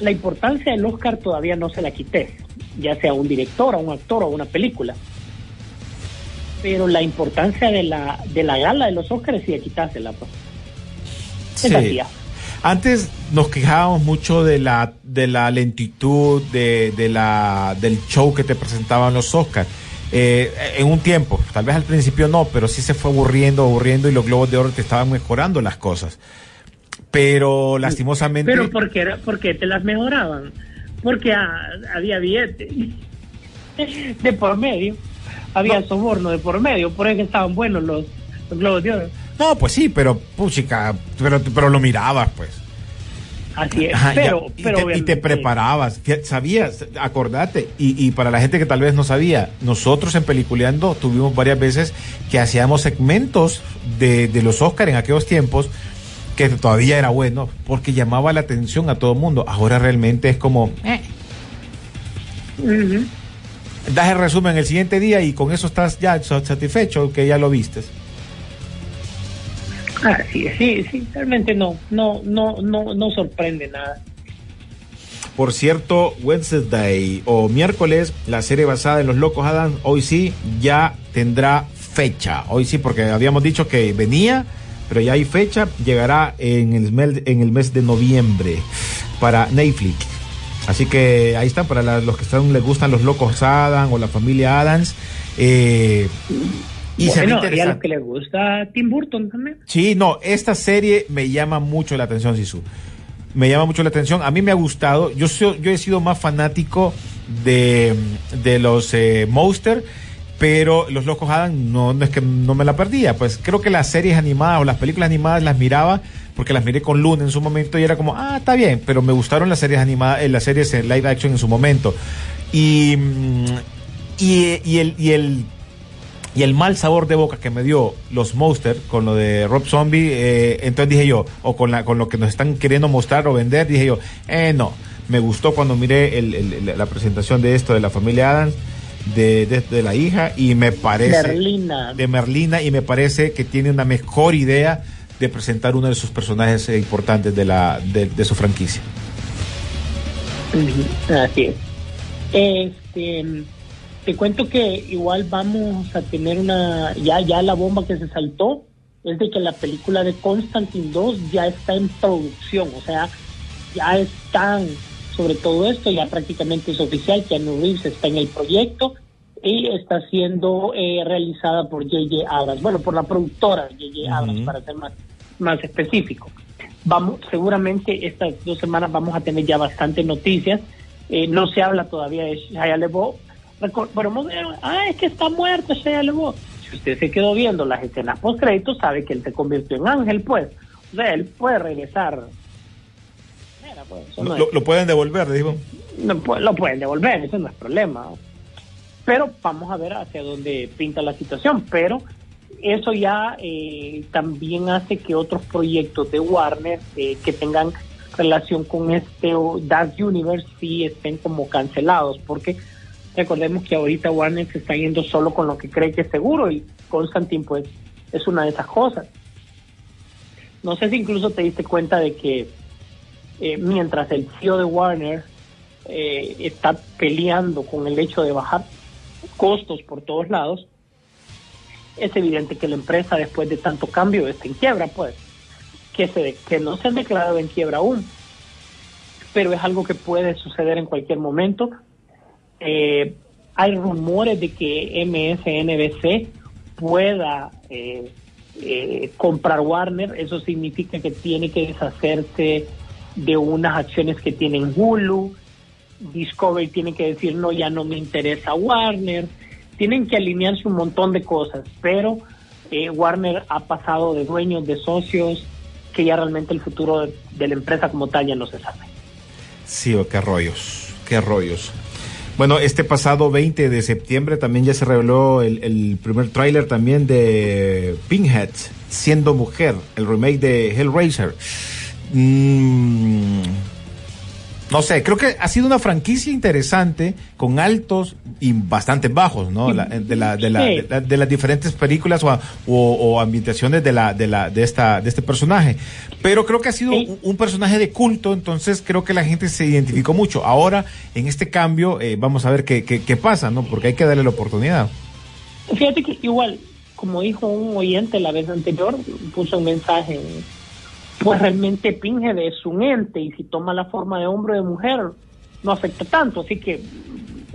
la importancia del Oscar todavía no se la quité, ya sea un director, a un actor o una película. Pero la importancia de la, de la gala de los Oscars sí a quitársela. Pues. Sí. Antes nos quejábamos mucho de la, de la lentitud de, de la, del show que te presentaban los Oscars. Eh, en un tiempo, tal vez al principio no, pero sí se fue aburriendo, aburriendo y los globos de oro te estaban mejorando las cosas. Pero lastimosamente. Pero ¿por qué, era- por qué te las mejoraban? Porque ah, había billete de por medio, había soborno de por medio, por eso estaban buenos los, los globos de oro. No, pues sí, pero puchica, pero, pero lo mirabas, pues. Así es, Ajá, ya, pero, y, pero te, y te preparabas, sabías, acordate, y, y para la gente que tal vez no sabía, nosotros en Peliculeando tuvimos varias veces que hacíamos segmentos de, de los Oscar en aquellos tiempos, que todavía era bueno, porque llamaba la atención a todo el mundo. Ahora realmente es como, eh, Ujú. das el resumen el siguiente día y con eso estás ya satisfecho, que ya lo vistes. Ah, sí, sí, sí, realmente no, no, no, no, no sorprende nada. Por cierto, Wednesday o miércoles, la serie basada en los Locos Adams, hoy sí ya tendrá fecha. Hoy sí, porque habíamos dicho que venía, pero ya hay fecha. Llegará en el, mes- en el mes de noviembre para Netflix. Así que ahí está, para la- los que están, les gustan los Locos Adams o la familia Adams. eh, y bueno, y a los que les gusta Tim Burton también. Sí, no, esta serie me llama mucho la atención, Sisu. Me llama mucho la atención. A mí me ha gustado. Yo, soy- yo he sido más fanático de, de los eh, Monster, pero los Locos Adam no, es que no me la perdía. Pues creo que las series animadas o las películas animadas las miraba porque las miré con Luna en su momento y era como, ah, está bien, pero me gustaron las series animadas, eh, las series en live action en su momento. Y, mm, y, y el, y el y el mal sabor de boca que me dio los Monster con lo de Rob Zombie, eh, entonces dije yo, o con, la, con lo que nos están queriendo mostrar o vender, dije yo, eh, no, me gustó cuando miré la presentación de esto de la familia Adams, de, de- de la hija, y me parece... Merlina. De Merlina, y me parece que tiene una mejor idea de presentar uno de sus personajes importantes de, la, de, de su franquicia. Así es. Este, te cuento que igual vamos a tener una, ya, ya la bomba que se saltó es de que la película de Constantine 2 ya está en producción, o sea, ya están sobre todo esto, ya prácticamente es oficial, Keanu Reeves está en el proyecto y está siendo eh, realizada por J.J. Abrams, bueno, por la productora J.J. Abrams, Ujú. para ser más, más específico. Vamos, seguramente estas dos semanas vamos a tener ya bastantes noticias. Eh, no se habla todavía de Shia. Recor- Pero ah, es que está muerto Shia LaBeouf. Si usted se quedó viendo las escenas post créditos, sabe que él se convirtió en ángel, pues. O sea, él puede regresar. Pues, eso no Lo, es- lo pueden devolver, digo. no, pues, lo pueden devolver, eso no es problema. Pero vamos a ver hacia dónde pinta la situación. Pero eso ya eh, también hace que otros proyectos de Warner eh, que tengan relación con este o Dark Universe sí estén como cancelados, porque recordemos que ahorita Warner se está yendo solo con lo que cree que es seguro y Constantine pues es una de esas cosas. No sé si incluso te diste cuenta de que eh, mientras el CEO de Warner eh, está peleando con el hecho de bajar costos por todos lados, es evidente que la empresa después de tanto cambio está en quiebra, pues, que, se, que no se ha declarado en quiebra aún, pero es algo que puede suceder en cualquier momento. Eh, hay rumores de que MSNBC pueda eh, eh, comprar Warner, eso significa que tiene que deshacerse de unas acciones que tienen Hulu, Discovery tiene que decir no, ya no me interesa Warner, tienen que alinearse un montón de cosas, pero eh, Warner ha pasado de dueños, de socios, que ya realmente el futuro de, la empresa como tal ya no se sabe. Sí, oh, qué rollos, qué rollos. Bueno, este pasado 20 de septiembre también ya se reveló el, el primer tráiler también de Pinhead, siendo mujer, el remake de Hellraiser. Mm, no sé, creo que ha sido una franquicia interesante con altos y bastante bajos, ¿no? La- de, la- de, la- de la- de las diferentes películas o, o- o ambientaciones de la de la de esta de este personaje. Pero creo que ha sido un personaje de culto, entonces creo que la gente se identificó mucho. Ahora en este cambio eh, vamos a ver qué, qué, qué pasa, ¿no? Porque hay que darle la oportunidad. Fíjate que igual, como dijo un oyente la vez anterior, puso un mensaje, pues realmente Pinhead es un ente y si toma la forma de hombre o de mujer, no afecta tanto, así que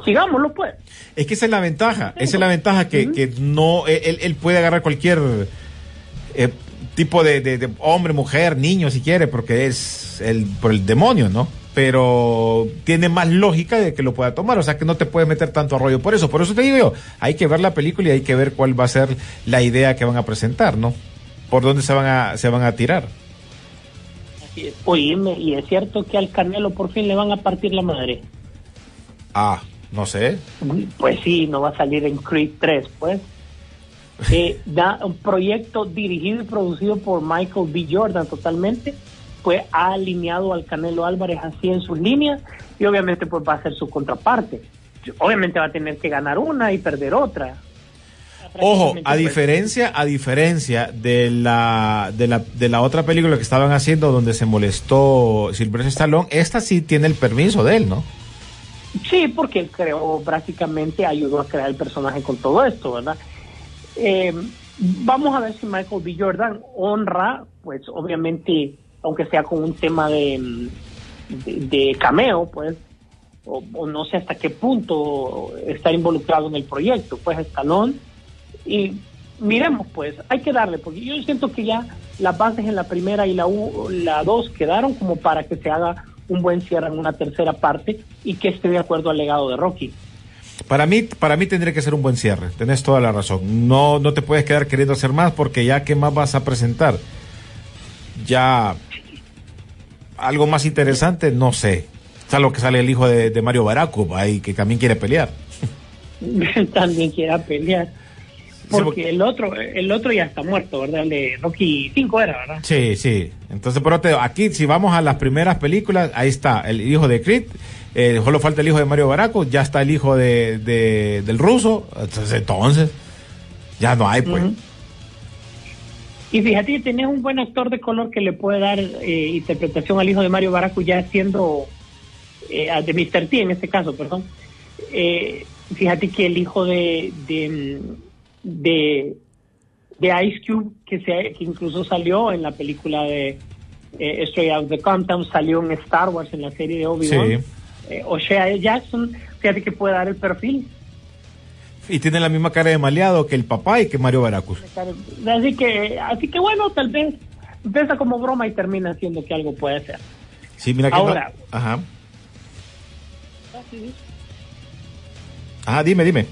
sigámoslo pues. Es que esa es la ventaja, esa es la ventaja que, que no, él, él puede agarrar cualquier eh, tipo de, de- de hombre, mujer, niño si quiere, porque es el, por el demonio, ¿no? Pero tiene más lógica de que lo pueda tomar, o sea que no te puedes meter tanto a rollo por eso. Por eso te digo yo, hay que ver la película y hay que ver cuál va a ser la idea que van a presentar, ¿no? Por dónde se van a, se van a tirar. Oíme, y es cierto que al Canelo por fin le van a partir la madre. Ah, no sé. Pues sí, no va a salir en Creed 3, pues. Eh, da un proyecto dirigido y producido por Michael B. Jordan totalmente, pues ha alineado al Canelo Álvarez así en sus líneas y obviamente pues va a ser su contraparte. Obviamente va a tener que ganar una y perder otra. Ojo, a diferencia, a diferencia de la, de la, de la otra película que estaban haciendo donde se molestó Silvestre Stallone, esta sí tiene el permiso de él, ¿no? Sí, porque él creó, prácticamente ayudó a crear el personaje con todo esto, ¿verdad? Eh, vamos a ver si Michael B. Jordan honra, pues obviamente, aunque sea con un tema de, de, de cameo, pues, o, o no sé hasta qué punto está involucrado en el proyecto, pues Escalón. Y miremos, pues, hay que darle, porque yo siento que ya las bases en la primera y la, u- la dos quedaron como para que se haga un buen cierre en una tercera parte y que esté de acuerdo al legado de Rocky. Para mí, para mí tendría que ser un buen cierre, tenés toda la razón. No, no te puedes quedar queriendo hacer más porque ya qué más vas a presentar. Ya algo más interesante, no sé. Salvo que sale el hijo de, de Mario Baracu ahí que también quiere pelear. También quiera pelear. Porque- el otro, el otro ya está muerto, ¿verdad? El de Rocky 5 era, ¿verdad? Sí, sí. Entonces, pero te, aquí, si vamos a las primeras películas, ahí está el hijo de Creed, eh, solo falta el hijo de Mario Baraco, ya está el hijo de, de- del ruso, entonces, entonces, ya no hay, pues. Y fíjate tenés un buen actor de color que le puede dar eh, interpretación al hijo de Mario Baracu ya siendo eh, de Mr. T en este caso, perdón. Eh, fíjate que el hijo de de, de, de Ice Cube, que, se, que incluso salió en la película de eh, Straight Out of the Compton, salió en Star Wars en la serie de Obi-Wan. Sí. Eh, O'Shea Jackson, fíjate que puede dar el perfil. Y tiene la misma cara de maleado que el papá y que Mario Baracus. Así que, así que bueno, tal vez empieza como broma y termina siendo que algo puede ser. Sí, mira que Ahora. no- Ajá. Ajá, dime, dime.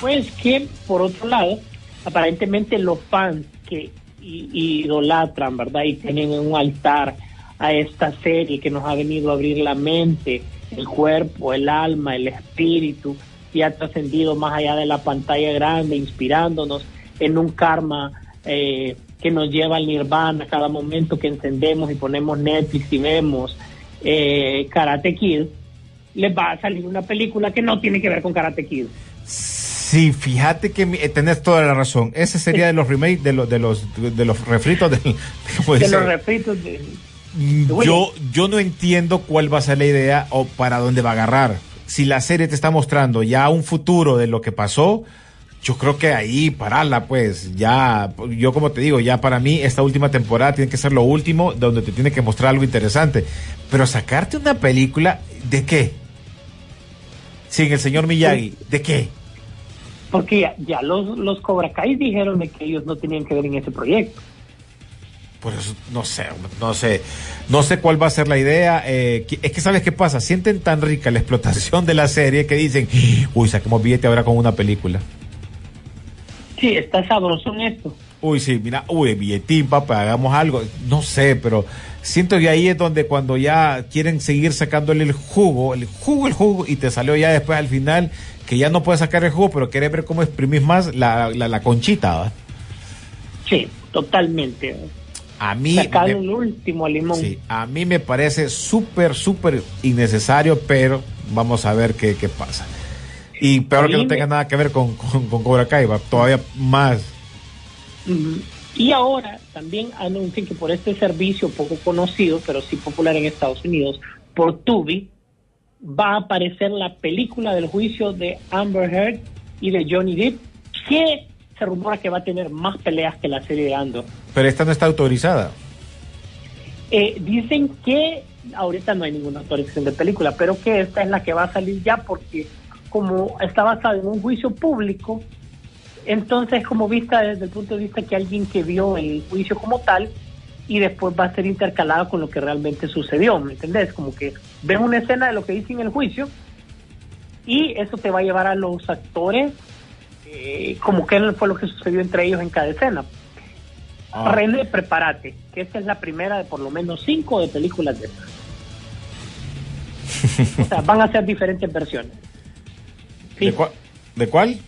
Pues que, por otro lado, aparentemente los fans que idolatran, ¿verdad? Y tienen un altar a esta serie que nos ha venido a abrir la mente, el cuerpo, el alma, el espíritu, y ha trascendido más allá de la pantalla grande, inspirándonos en un karma eh, que nos lleva al nirvana cada momento que encendemos y ponemos Netflix y vemos eh, Karate Kid, les va a salir una película que no tiene que ver con Karate Kid. Sí, fíjate que eh, tenés toda la razón. Ese sería de los remakes, de los, de los, de los refritos del, de dice- los refritos de, Mm. Yo, yo no entiendo cuál va a ser la idea o para dónde va a agarrar. Si la serie te está mostrando ya un futuro de lo que pasó, yo creo que ahí pararla, pues, ya, yo como te digo, ya para mí esta última temporada tiene que ser lo último donde te tiene que mostrar algo interesante. Pero sacarte una película, ¿de qué? Sin el señor Miyagi, ¿de qué? Porque ya, ya los, los Cobra Kai dijeron de que ellos no tenían que ver en ese proyecto. Por eso, no sé, no sé, no sé cuál va a ser la idea. eh, es que sabes qué pasa, sienten tan rica la explotación de la serie que dicen, uy, saquemos billete ahora con una película. Sí, está sabroso en esto. Uy, sí, mira, uy, billetín, papá, hagamos algo. No sé, pero siento que ahí es donde cuando ya quieren seguir sacándole el jugo, el jugo, el jugo, y te salió ya después al final que ya no puedes sacar el jugo, pero quieres ver cómo exprimís más la, la, la conchita, ¿va? Sí, totalmente. A mí, me- el último limón. sí, a mí me parece súper, súper innecesario, pero vamos a ver qué, qué pasa. Y peor que no tenga nada que ver con, con, con Cobra Kai, va todavía más. Y ahora también anuncian que por este servicio poco conocido, pero sí popular en Estados Unidos, por Tubi, va a aparecer la película del juicio de Amber Heard y de Johnny Depp, que se rumora que va a tener más peleas que la serie de Andor. Pero esta no está autorizada. Eh, dicen que ahorita no hay ninguna autorización de película, pero que esta es la que va a salir ya porque como está basada en un juicio público, entonces como vista desde el punto de vista que alguien que vio el juicio como tal y después va a ser intercalado con lo que realmente sucedió, ¿me entendés? Como que ves una escena de lo que dice en el juicio y eso te va a llevar a los actores eh, como que fue lo que sucedió entre ellos en cada escena. Ah. René, prepárate, que esta es la primera de por lo menos cinco de películas de estas. O sea, van a ser diferentes versiones. Sí, ¿De, ¿De cuál?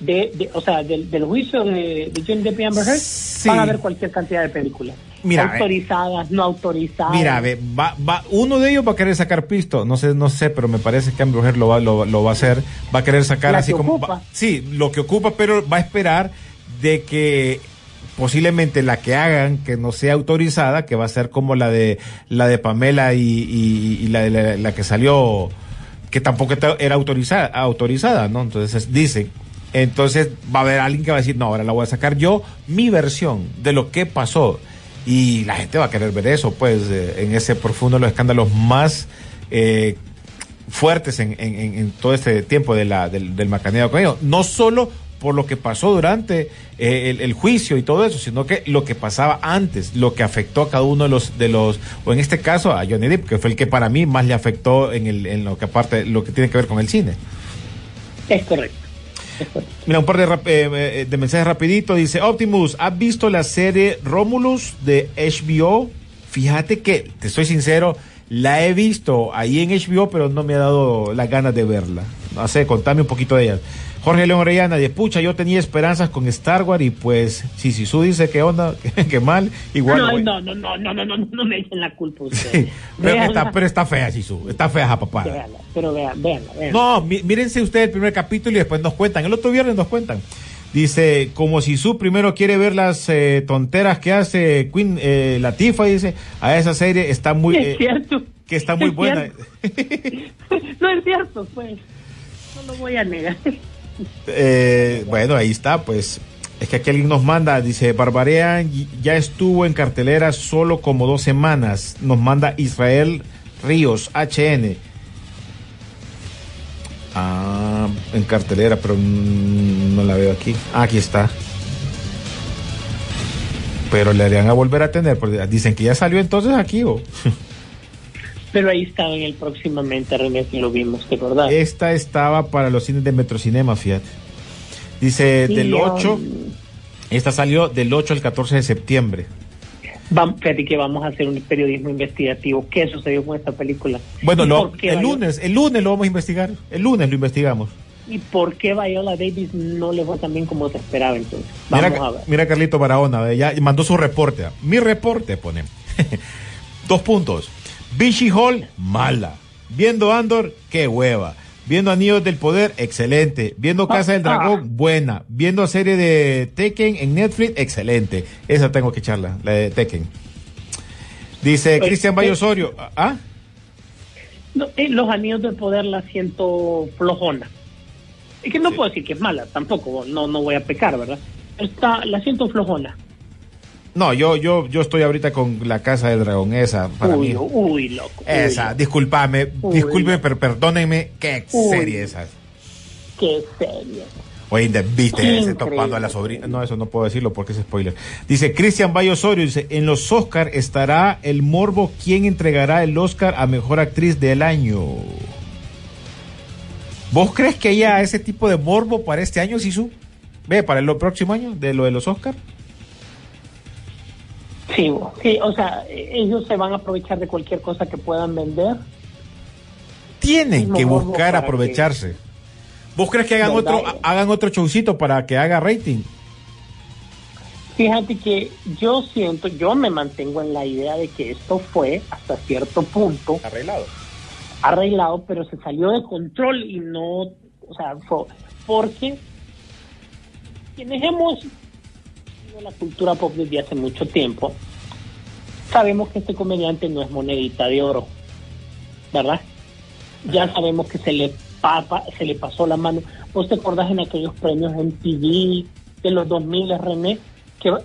De, de- o sea, del, del juicio de, de Johnny Depp y Amber Heard, Sí. van a ver cualquier cantidad de películas. Mira, eh. autorizadas, no autorizadas. Mira, ve, va, va, uno de ellos va a querer sacar pisto, no sé, no sé, pero me parece que Amber Heard lo va, lo, lo va a hacer, va a querer sacar La así que como, va- sí, lo que ocupa, pero va a esperar de que posiblemente la que hagan que no sea autorizada, que va a ser como la de la de Pamela y, y- y la, de la, la que salió, que tampoco era autorizada, autorizada, ¿no? Entonces dicen, entonces va a haber alguien que va a decir, no, ahora la voy a sacar yo, mi versión de lo que pasó. Y la gente va a querer ver eso, pues, eh, en ese profundo de los escándalos más eh, fuertes en, todo este tiempo de la, del, del macaneo con ellos. No solo por lo que pasó durante eh, el, el juicio y todo eso, sino que lo que pasaba antes, lo que afectó a cada uno de los, de los, o en este caso a Johnny Depp, que fue el que para mí más le afectó en, el, en lo que aparte, lo que tiene que ver con el cine. Es correcto. Mira, un par de, rap- eh, eh, de mensajes rapidito. Dice, Optimus, ¿has visto la serie Romulus de HBO? Fíjate que, te soy sincero, la he visto ahí en HBO, pero no me ha dado las ganas de verla. No sé, contame un poquito de ella. Jorge León Orellana, de pucha, yo tenía esperanzas con Star Wars y pues, si Sisu dice que onda, que, mal, igual. no, voy- no, no, no, no, no, no, no, no me echen la culpa Sí, ustedes. pero, Véanla, está, pero está fea, Sisu, está fea, papá. véanla, pero vean, véanla, véanla. No, mí- mírense ustedes el primer capítulo y después nos cuentan. El otro viernes nos cuentan. Dice, como si su primero quiere ver las eh, tonteras que hace Queen eh, Latifa, dice, a esa serie está muy... es eh, cierto. que está muy Es buena. no es cierto, pues. No lo voy a negar. Eh, bueno, ahí está, pues. Es que aquí alguien nos manda, dice, Barbarean ya estuvo en cartelera solo como dos semanas. Nos manda Israel Ríos, HN. Ah, en cartelera, pero no la veo aquí. Ah, aquí está. Pero le harían a volver a tener, dicen que ya salió entonces aquí, ¿o? Pero ahí estaba en el próximamente, René, si lo vimos, ¿te acordás? Esta estaba para los cines de Metrocinema, fíjate. Dice, Sí, del um, 8, esta salió del 8 al 14 de septiembre. Vamos, fíjate que vamos a hacer un periodismo investigativo. ¿Qué sucedió con esta película? Bueno, ¿Y lo- por qué el lunes, el lunes lo vamos a investigar. El lunes lo investigamos. ¿Y por qué Viola Davis no le fue tan bien como se esperaba entonces? Mira, Vamos a ver. mira Carlito Barahona, ya mandó su reporte. Mi reporte pone. Dos puntos. Vichy Hall, mala. Viendo Andor, qué hueva. Viendo Anillos del Poder, excelente. Viendo Casa del Ah. Dragón, buena. Viendo serie de Tekken en Netflix, excelente. Esa tengo que echarla, la de Tekken. Dice Oye, Cristian eh, Osorio. ¿Ah? No, eh, los anillos del poder la siento flojona. Es que no puedo decir que es mala, tampoco, no, no voy a pecar, ¿verdad? Está, la siento flojona. No, yo, yo, yo estoy ahorita con la Casa del Dragón, esa, para uy, mí. uy, loco. Esa, loco. discúlpame, Uy. discúlpeme, pero perdónenme, qué serie esa. Qué serio. Oye, viste ese topando a la sobrina. No, eso no puedo decirlo porque es spoiler. Dice Cristian Bayo Osorio, dice, en los Oscar estará el morbo quién entregará el Oscar a mejor actriz del año. ¿Vos crees que haya ese tipo de morbo para este año, Sisu? Ve, para el próximo año, de lo de los Oscar. Sí, o sea, ellos se van a aprovechar de cualquier cosa que puedan vender. Tienen que buscar aprovecharse. ¿Vos crees que hagan ¿Verdad? otro, ha- hagan otro showcito para que haga rating? Fíjate que yo siento, yo me mantengo en la idea de que esto fue hasta cierto punto Arreglado. arreglado, pero se salió de control y no, o sea, fue porque quienes hemos vivido la cultura pop desde hace mucho tiempo, sabemos que este comediante no es monedita de oro, ¿verdad? Ya sabemos que se le papa, se le pasó la mano. ¿Vos te acordás en aquellos premios en TV de los 2000, René, que va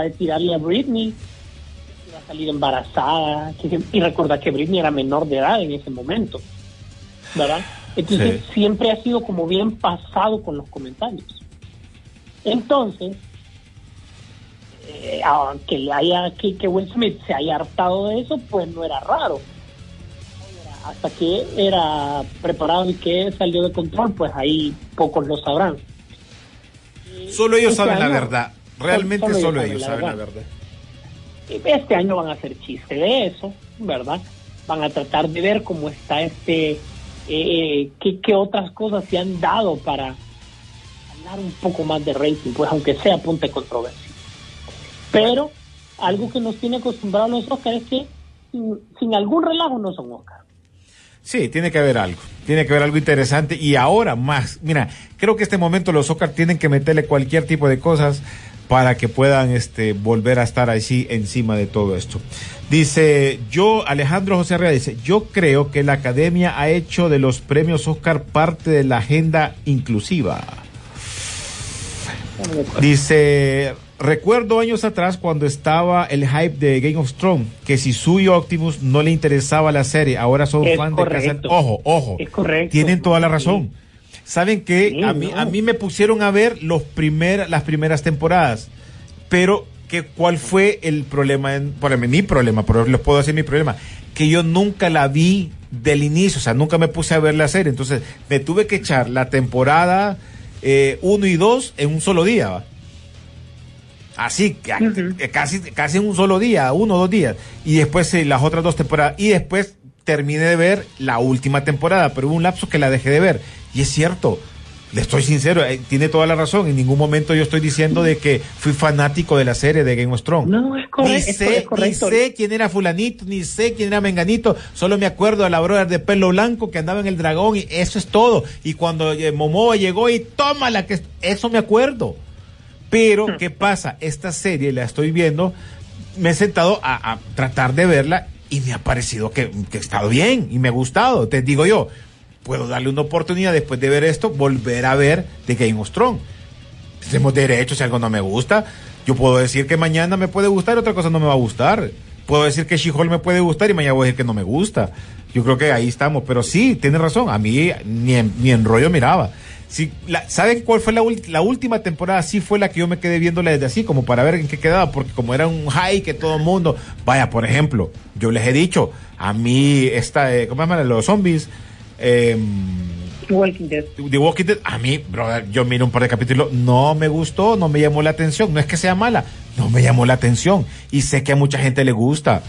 a tirarle a Britney? que va a salir embarazada. que- y recordar que Britney era menor de edad en ese momento, ¿verdad? Entonces Sí. siempre ha sido como bien pasado con los comentarios. Entonces, eh, aunque le haya, que, que Will Smith se haya hartado de eso, pues no era raro. Hasta que era preparado y que salió de control, pues ahí pocos lo sabrán. Solo ellos Este saben la verdad. Realmente solo ellos saben la saben la verdad. Este año van a hacer chiste de eso, ¿verdad? Van a tratar de ver cómo está este, eh, qué, qué otras cosas se han dado para ganar un poco más de rating, pues aunque sea punta de controversia. Pero algo que nos tiene acostumbrados los Oscars es que sin, sin algún relajo no son Oscars. Sí, tiene que haber algo. Tiene que haber algo interesante. Y ahora más. Mira, creo que este momento los Oscar tienen que meterle cualquier tipo de cosas para que puedan este, volver a estar así encima de todo esto. Dice, yo, Alejandro José Arrea dice, yo creo que la academia ha hecho de los premios Oscar parte de la agenda inclusiva. Dice, recuerdo años atrás cuando estaba el hype de Game of Thrones, que si Sui Optimus no le interesaba la serie, ahora son Es fan de Castle. correcto. Ojo, ojo. Es correcto. Tienen toda la razón. Saben que Sí, a mí no. a mí me pusieron a ver los primer, las primeras temporadas, pero que cuál fue el problema, en, por ejemplo, mi problema, pero les puedo decir mi problema, que yo nunca la vi del inicio, o sea, nunca me puse a ver la serie, entonces me tuve que echar la temporada 1 y 2 en un solo día. ¿va? Así, Ujú. eh, casi, casi en un solo día, uno o dos días. Y después eh, las otras dos temporadas. Y después terminé de ver la última temporada, pero hubo un lapso que la dejé de ver. Y es cierto, le estoy sincero, eh, tiene toda la razón. En ningún momento yo estoy diciendo de que fui fanático de la serie de Game of Thrones. No, es correcto, Ni sé, es correcto. ni sé quién era fulanito, ni sé quién era menganito. Solo me acuerdo de la brother de pelo blanco que andaba en el dragón y eso es todo. Y cuando eh, Momoa llegó y tómala, que eso me acuerdo. Pero, ¿qué pasa? Esta serie la estoy viendo, me he sentado a, a tratar de verla y me ha parecido que, que ha estado bien y me ha gustado. Te digo yo, puedo darle una oportunidad después de ver esto, volver a ver The Game of Thrones. Tenemos derecho, si algo no me gusta, yo puedo decir que mañana me puede gustar, otra cosa no me va a gustar. Puedo decir que She-Hulk me puede gustar y mañana voy a decir que no me gusta. Yo creo que ahí estamos, pero sí, tiene razón, a mí ni en, ni en rollo miraba. Sí, la- ¿Saben cuál fue la, la última temporada? Sí fue la que yo me quedé viéndola desde así, como para ver en qué quedaba, porque como era un high que todo el mundo, vaya, por ejemplo, yo les he dicho, a mí esta, eh, ¿cómo se llama? Los zombies, eh, Walking Dead. The Walking Dead, a mí, brother, yo miro un par de capítulos, no me gustó, no me llamó la atención, no es que sea mala, no me llamó la atención, y sé que a mucha gente le gusta,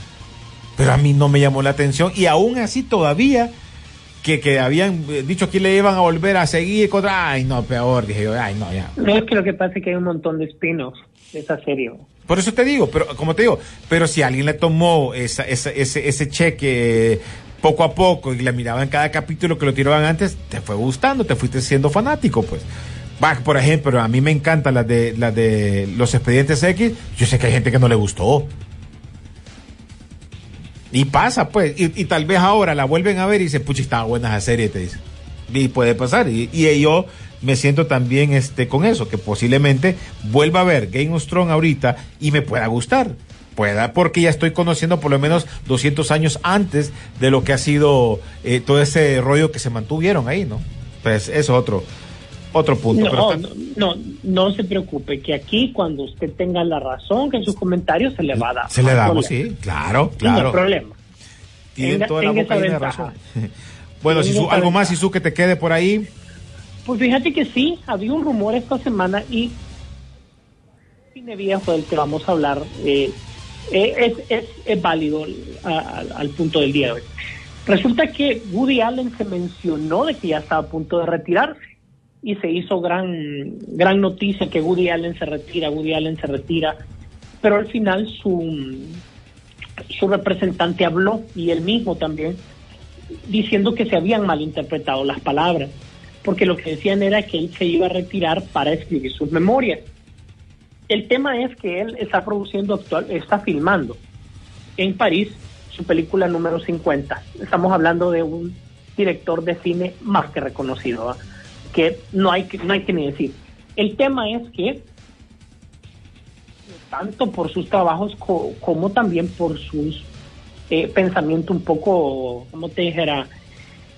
pero a mí no me llamó la atención, y aún así todavía, que, que habían eh, dicho que le iban a volver a seguir contra, ay no, peor, dije yo, ay no, ya. No es que lo que pasa es que hay un montón de spin-offs de esa serie. Por eso te digo, pero como te digo, pero si alguien le tomó esa, esa- ese, ese cheque poco a poco y le miraba en cada capítulo que lo tiraban antes, te fue gustando, te fuiste siendo fanático, pues. Va, por ejemplo, a mí me encantan las de, las de los expedientes X, yo sé que hay gente que no le gustó. Y pasa, pues, y, tal vez ahora la vuelven a ver y dicen, pucha, estaba buena esa serie, te dice. Y puede pasar. Y, yo me siento también este, con eso, que posiblemente vuelva a ver Game of Thrones ahorita y me pueda gustar. Pueda, porque ya estoy conociendo por lo menos 200 años antes de lo que ha sido eh, todo ese rollo que se mantuvieron ahí, ¿no? Pues eso es otro, otro punto. pero No, está- no, no, no se preocupe, que aquí cuando usted tenga la razón, que en sus comentarios se le va a dar. se le no damos, sí, claro, No hay claro. problema. Tienen Tenga- toda la boca llena de razón. bueno, si algo más. Sisu, que te quede por ahí. Pues fíjate que sí, había un rumor esta semana y cine viejo del que vamos a hablar eh, eh, es, es, es válido a- a- al punto del día de hoy. Resulta que Woody Allen se mencionó de que ya estaba a punto de retirarse. Y se hizo gran, gran noticia que Woody Allen se retira, Woody Allen se retira, pero al final su, su representante habló y él mismo también diciendo que se habían malinterpretado las palabras, porque lo que decían era que él se iba a retirar para escribir sus memorias. El tema es que él está produciendo actual, está filmando en París su película número 50. Estamos hablando de un director de cine más que reconocido. Que no hay que no hay que ni decir. El tema es que tanto por sus trabajos co- como también por sus eh, pensamientos un poco, como te dijera,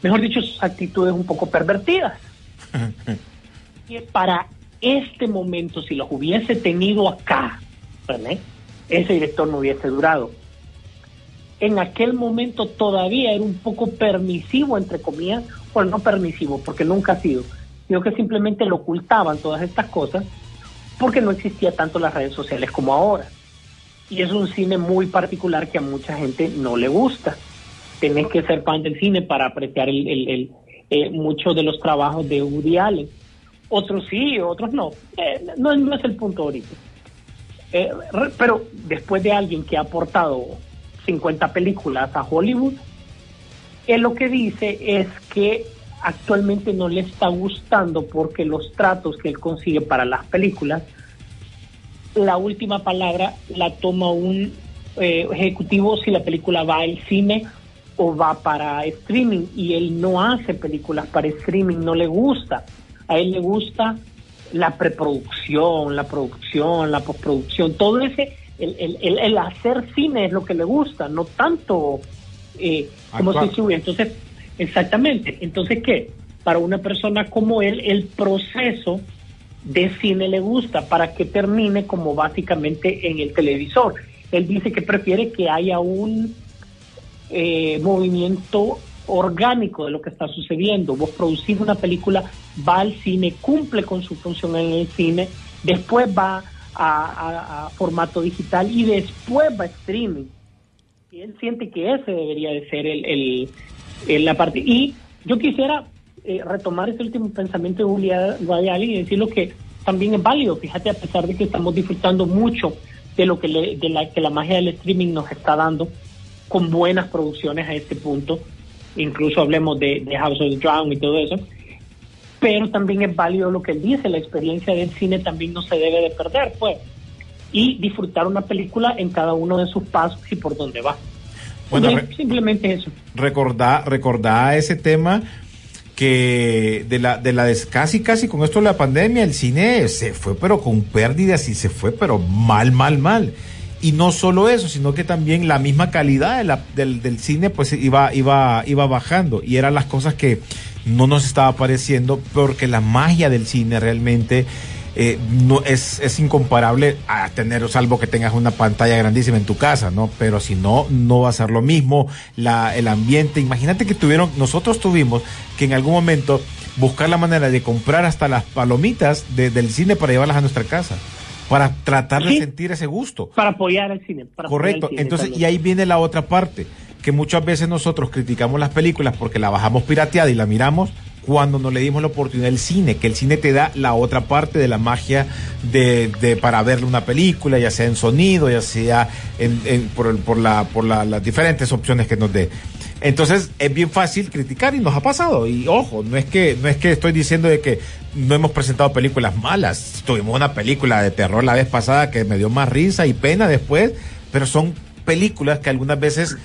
mejor dicho, sus actitudes un poco pervertidas. que para este momento, si los hubiese tenido acá, René, ese director no hubiese durado. En aquel momento todavía era un poco permisivo, entre comillas, bueno, no permisivo, porque nunca ha sido, sino que simplemente lo ocultaban todas estas cosas, porque no existía tanto las redes sociales como ahora. Y es un cine muy particular que a mucha gente no le gusta. Tenés que ser fan del cine para apreciar el, el- eh, muchos de los trabajos de Woody Allen. Otros sí, otros no. Eh, no, no es el punto ahorita. Eh, pero después de alguien que ha aportado 50 películas a Hollywood, él lo que dice es que actualmente no le está gustando porque los tratos que él consigue para las películas, la última palabra la toma un eh, ejecutivo si la película va al cine o va para streaming y él no hace películas para streaming, no le gusta. A él le gusta la preproducción, la producción, la postproducción, todo ese, el, el- el- el hacer cine es lo que le gusta, no tanto eh, como se sube. Entonces, exactamente. Entonces, ¿qué? Para una persona como él, el proceso de cine le gusta para que termine como básicamente en el televisor. Él dice que prefiere que haya un eh, movimiento orgánico de lo que está sucediendo. Vos producís una película, va al cine, cumple con su función en el cine, después va a, formato digital y después va a streaming. Y él siente que ese debería de ser el, el- el- la parte. Y yo quisiera eh, retomar ese último pensamiento de Julia Guayali y decirlo que también es válido. Fíjate, a pesar de que estamos disfrutando mucho de lo que, le- de la, que la magia del streaming nos está dando, con buenas producciones a este punto, incluso hablemos de, de House of the Drown y todo eso, pero también es válido lo que él dice, la experiencia del cine también no se debe de perder, pues, y disfrutar una película en cada uno de sus pasos y por dónde va. Bueno, Simple- re- simplemente eso. recordá, recordá ese tema que de la, de la des- casi, casi con esto de la pandemia, el cine se fue, pero con pérdidas y se fue, pero mal, mal, mal. Y no solo eso, sino que también la misma calidad de la- del, del cine pues iba, iba, iba bajando. Y eran las cosas que no nos estaba pareciendo, porque la magia del cine realmente eh, no es, es incomparable a tener, salvo que tengas una pantalla grandísima en tu casa, ¿no? Pero si no, no va a ser lo mismo. La, el ambiente, imagínate que tuvieron, nosotros tuvimos que en algún momento buscar la manera de comprar hasta las palomitas de- del cine para llevarlas a nuestra casa, para tratar de Sí. sentir ese gusto. Para apoyar el cine. para Correcto. cine Entonces, también. y ahí viene la otra parte, que muchas veces nosotros criticamos las películas porque la bajamos pirateada y la miramos cuando no le dimos la oportunidad del cine, que el cine te da la otra parte de la magia de, de para ver una película, ya sea en sonido, ya sea en, en- por, el- por, la, por la- las diferentes opciones que nos dé. Entonces es bien fácil criticar y nos ha pasado. Y ojo, no es que no es que estoy diciendo de que no hemos presentado películas malas. Tuvimos una película de terror la vez pasada que me dio más risa y pena después, pero son películas que algunas veces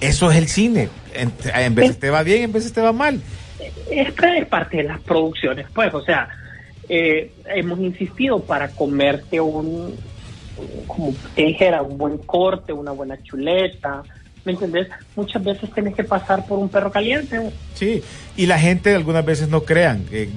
eso es el cine. En, en veces te va bien, en veces te va mal. Esta es parte de las producciones, pues, o sea, eh, hemos insistido para comerte un, como te dijera, un buen corte, una buena chuleta, ¿me entendés? Muchas veces tienes que pasar por un perro caliente. Sí, y la gente algunas veces no crean que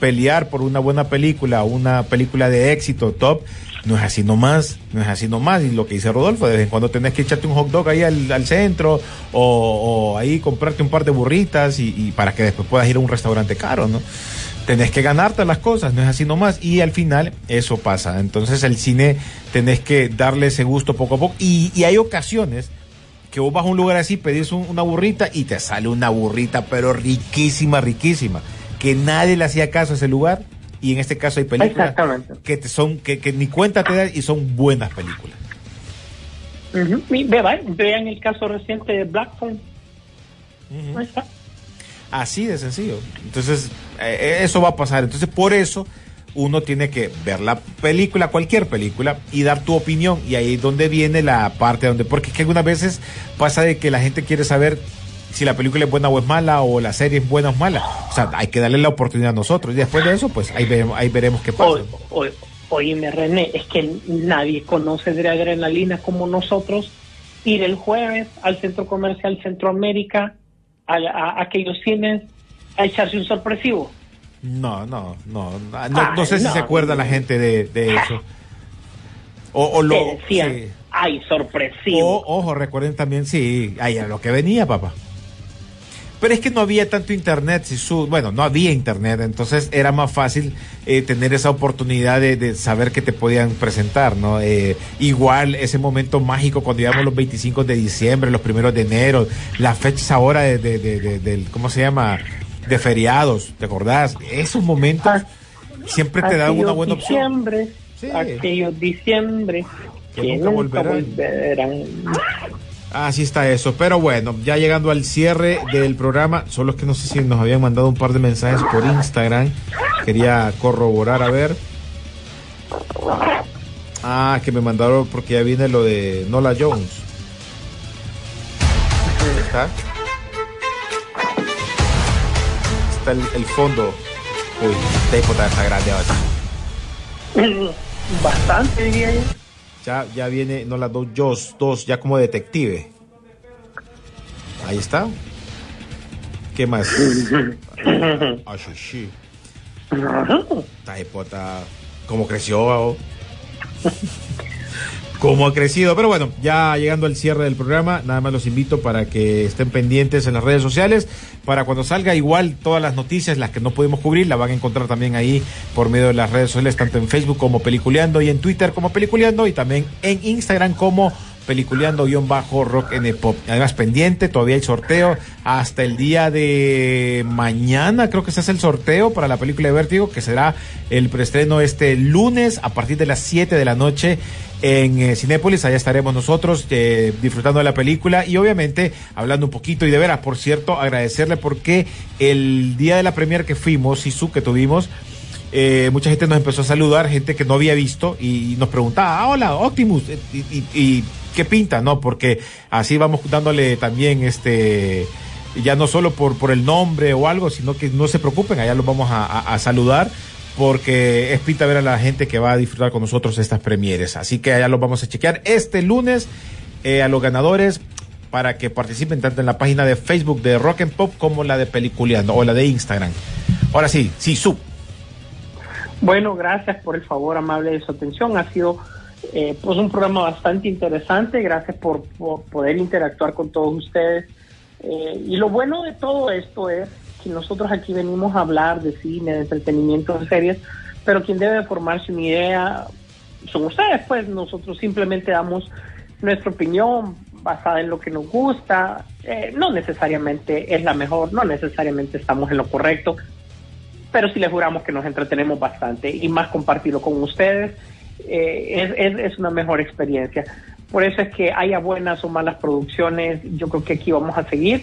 pelear por una buena película, una película de éxito, top, no es así nomás, no es así nomás. Y lo que dice Rodolfo, de vez en cuando tenés que echarte un hot dog ahí al, centro o, ahí comprarte un par de burritas y, para que después puedas ir a un restaurante caro, ¿no? Tenés que ganarte las cosas, no es así nomás. Y al final eso pasa. Entonces el cine tenés que darle ese gusto poco a poco. Y, hay ocasiones que vos vas a un lugar así, pedís un- una burrita y te sale una burrita, pero riquísima, riquísima. que nadie le hacía caso a ese lugar y en este caso hay películas que te son que, que ni cuenta te dan y son buenas películas. Y ve- va- vean el caso reciente de Black Phone. Ahí está. Así de sencillo. Entonces, eh, eso va a pasar. Entonces, por eso uno tiene que ver la película, cualquier película, y dar tu opinión. Y ahí es donde viene la parte donde, porque es que algunas veces pasa de que la gente quiere saber si la película es buena o es mala, o la serie es buena o es mala. O sea, hay que darle la oportunidad a nosotros. Y después de eso, pues ahí veremos, ahí veremos qué pasa. O- o- oíme, René, es que nadie conoce de adrenalina como nosotros. Ir el jueves al centro comercial Centroamérica, a, a- a aquellos cines, a echarse un sorpresivo. No, no, no. No, sé si no. se acuerda la gente de, de eso. O, o lo. Te decían, sí. ay, sorpresivo. O, ojo, recuerden también, sí, ahí a lo que venía, papá. Pero es que no había tanto internet, si su, bueno, no había internet, entonces era más fácil eh, tener esa oportunidad de, de saber que te podían presentar, ¿no? Eh, igual ese momento mágico cuando íbamos los 25 de diciembre, los primeros de enero, las fechas ahora de, de- de- ¿cómo se llama? De feriados, ¿te acordás? Esos momentos Ah, siempre te dan una buena opción. diciembre, Sí. aquellos diciembre Que que, nunca nunca volverán. Así está eso. Pero bueno, ya llegando al cierre del programa, solo es que no sé si nos habían mandado un par de mensajes por Instagram. Quería corroborar, a ver. Ah, que me mandaron porque ya viene lo de Nola Jones. Está. Está el, fondo. Uy, esta está grande ahora. Bastante, diría yo. Ya, ya viene Nola Jones 2, ya como detective. Ahí está. ¿Qué más? Sí, sí. Esta hipota, ¿cómo creció? ¿Cómo ha crecido? Pero bueno, ya llegando al cierre del programa, nada más los invito para que estén pendientes en las redes sociales. Para cuando salga, igual todas las noticias, las que no pudimos cubrir, las van a encontrar también ahí por medio de las redes sociales, tanto en Facebook como Peliculeando y en Twitter como Peliculeando y también en Instagram como Peliculeando-Rock N Pop. Además, pendiente, todavía hay sorteo hasta el día de mañana, creo que se hace el sorteo para la película de Vértigo, que será el preestreno este lunes a partir de las 7 de la noche en eh, Cinépolis. Allá estaremos nosotros eh, disfrutando de la película y obviamente hablando un poquito. Y de veras, por cierto, agradecerle porque el día de la premier que fuimos, Sisu, que tuvimos, eh, mucha gente nos empezó a saludar, gente que no había visto y nos preguntaba, ah, hola, Optimus, eh, y, y- y qué pinta, ¿no? Porque así vamos dándole también este ya no solo por, por el nombre o algo, sino que no se preocupen, allá los vamos a saludar porque es pinta ver a la gente que va a disfrutar con nosotros estas premieres. Así que allá los vamos a chequear este lunes eh, a los ganadores para que participen tanto en la página de Facebook de Rock and Pop como la de Peliculeando o la de Instagram. Ahora sí, sí, sub. Bueno, gracias por el favor amable de su atención. Ha sido eh, pues un programa bastante interesante. Gracias por, poder interactuar con todos ustedes. Eh, y lo bueno de todo esto es nosotros aquí venimos a hablar de cine, de entretenimiento, de series, pero quien debe formarse una idea son ustedes. Pues nosotros simplemente damos nuestra opinión basada en lo que nos gusta. Eh, no necesariamente es la mejor, no necesariamente estamos en lo correcto pero sí les juramos que nos entretenemos bastante y más compartirlo con ustedes eh, es, es- es una mejor experiencia. Por eso es que haya buenas o malas producciones, yo creo que aquí vamos a seguir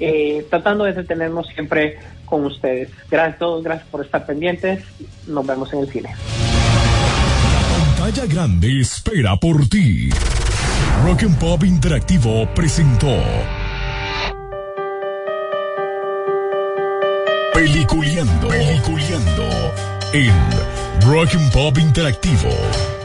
eh, tratando de entretenernos siempre con ustedes. Gracias a todos, gracias por estar pendientes, nos vemos en el cine. Pantalla Grande espera por ti. Rock and Pop Interactivo presentó Peliculeando, Peliculeando en Rock and Pop Interactivo.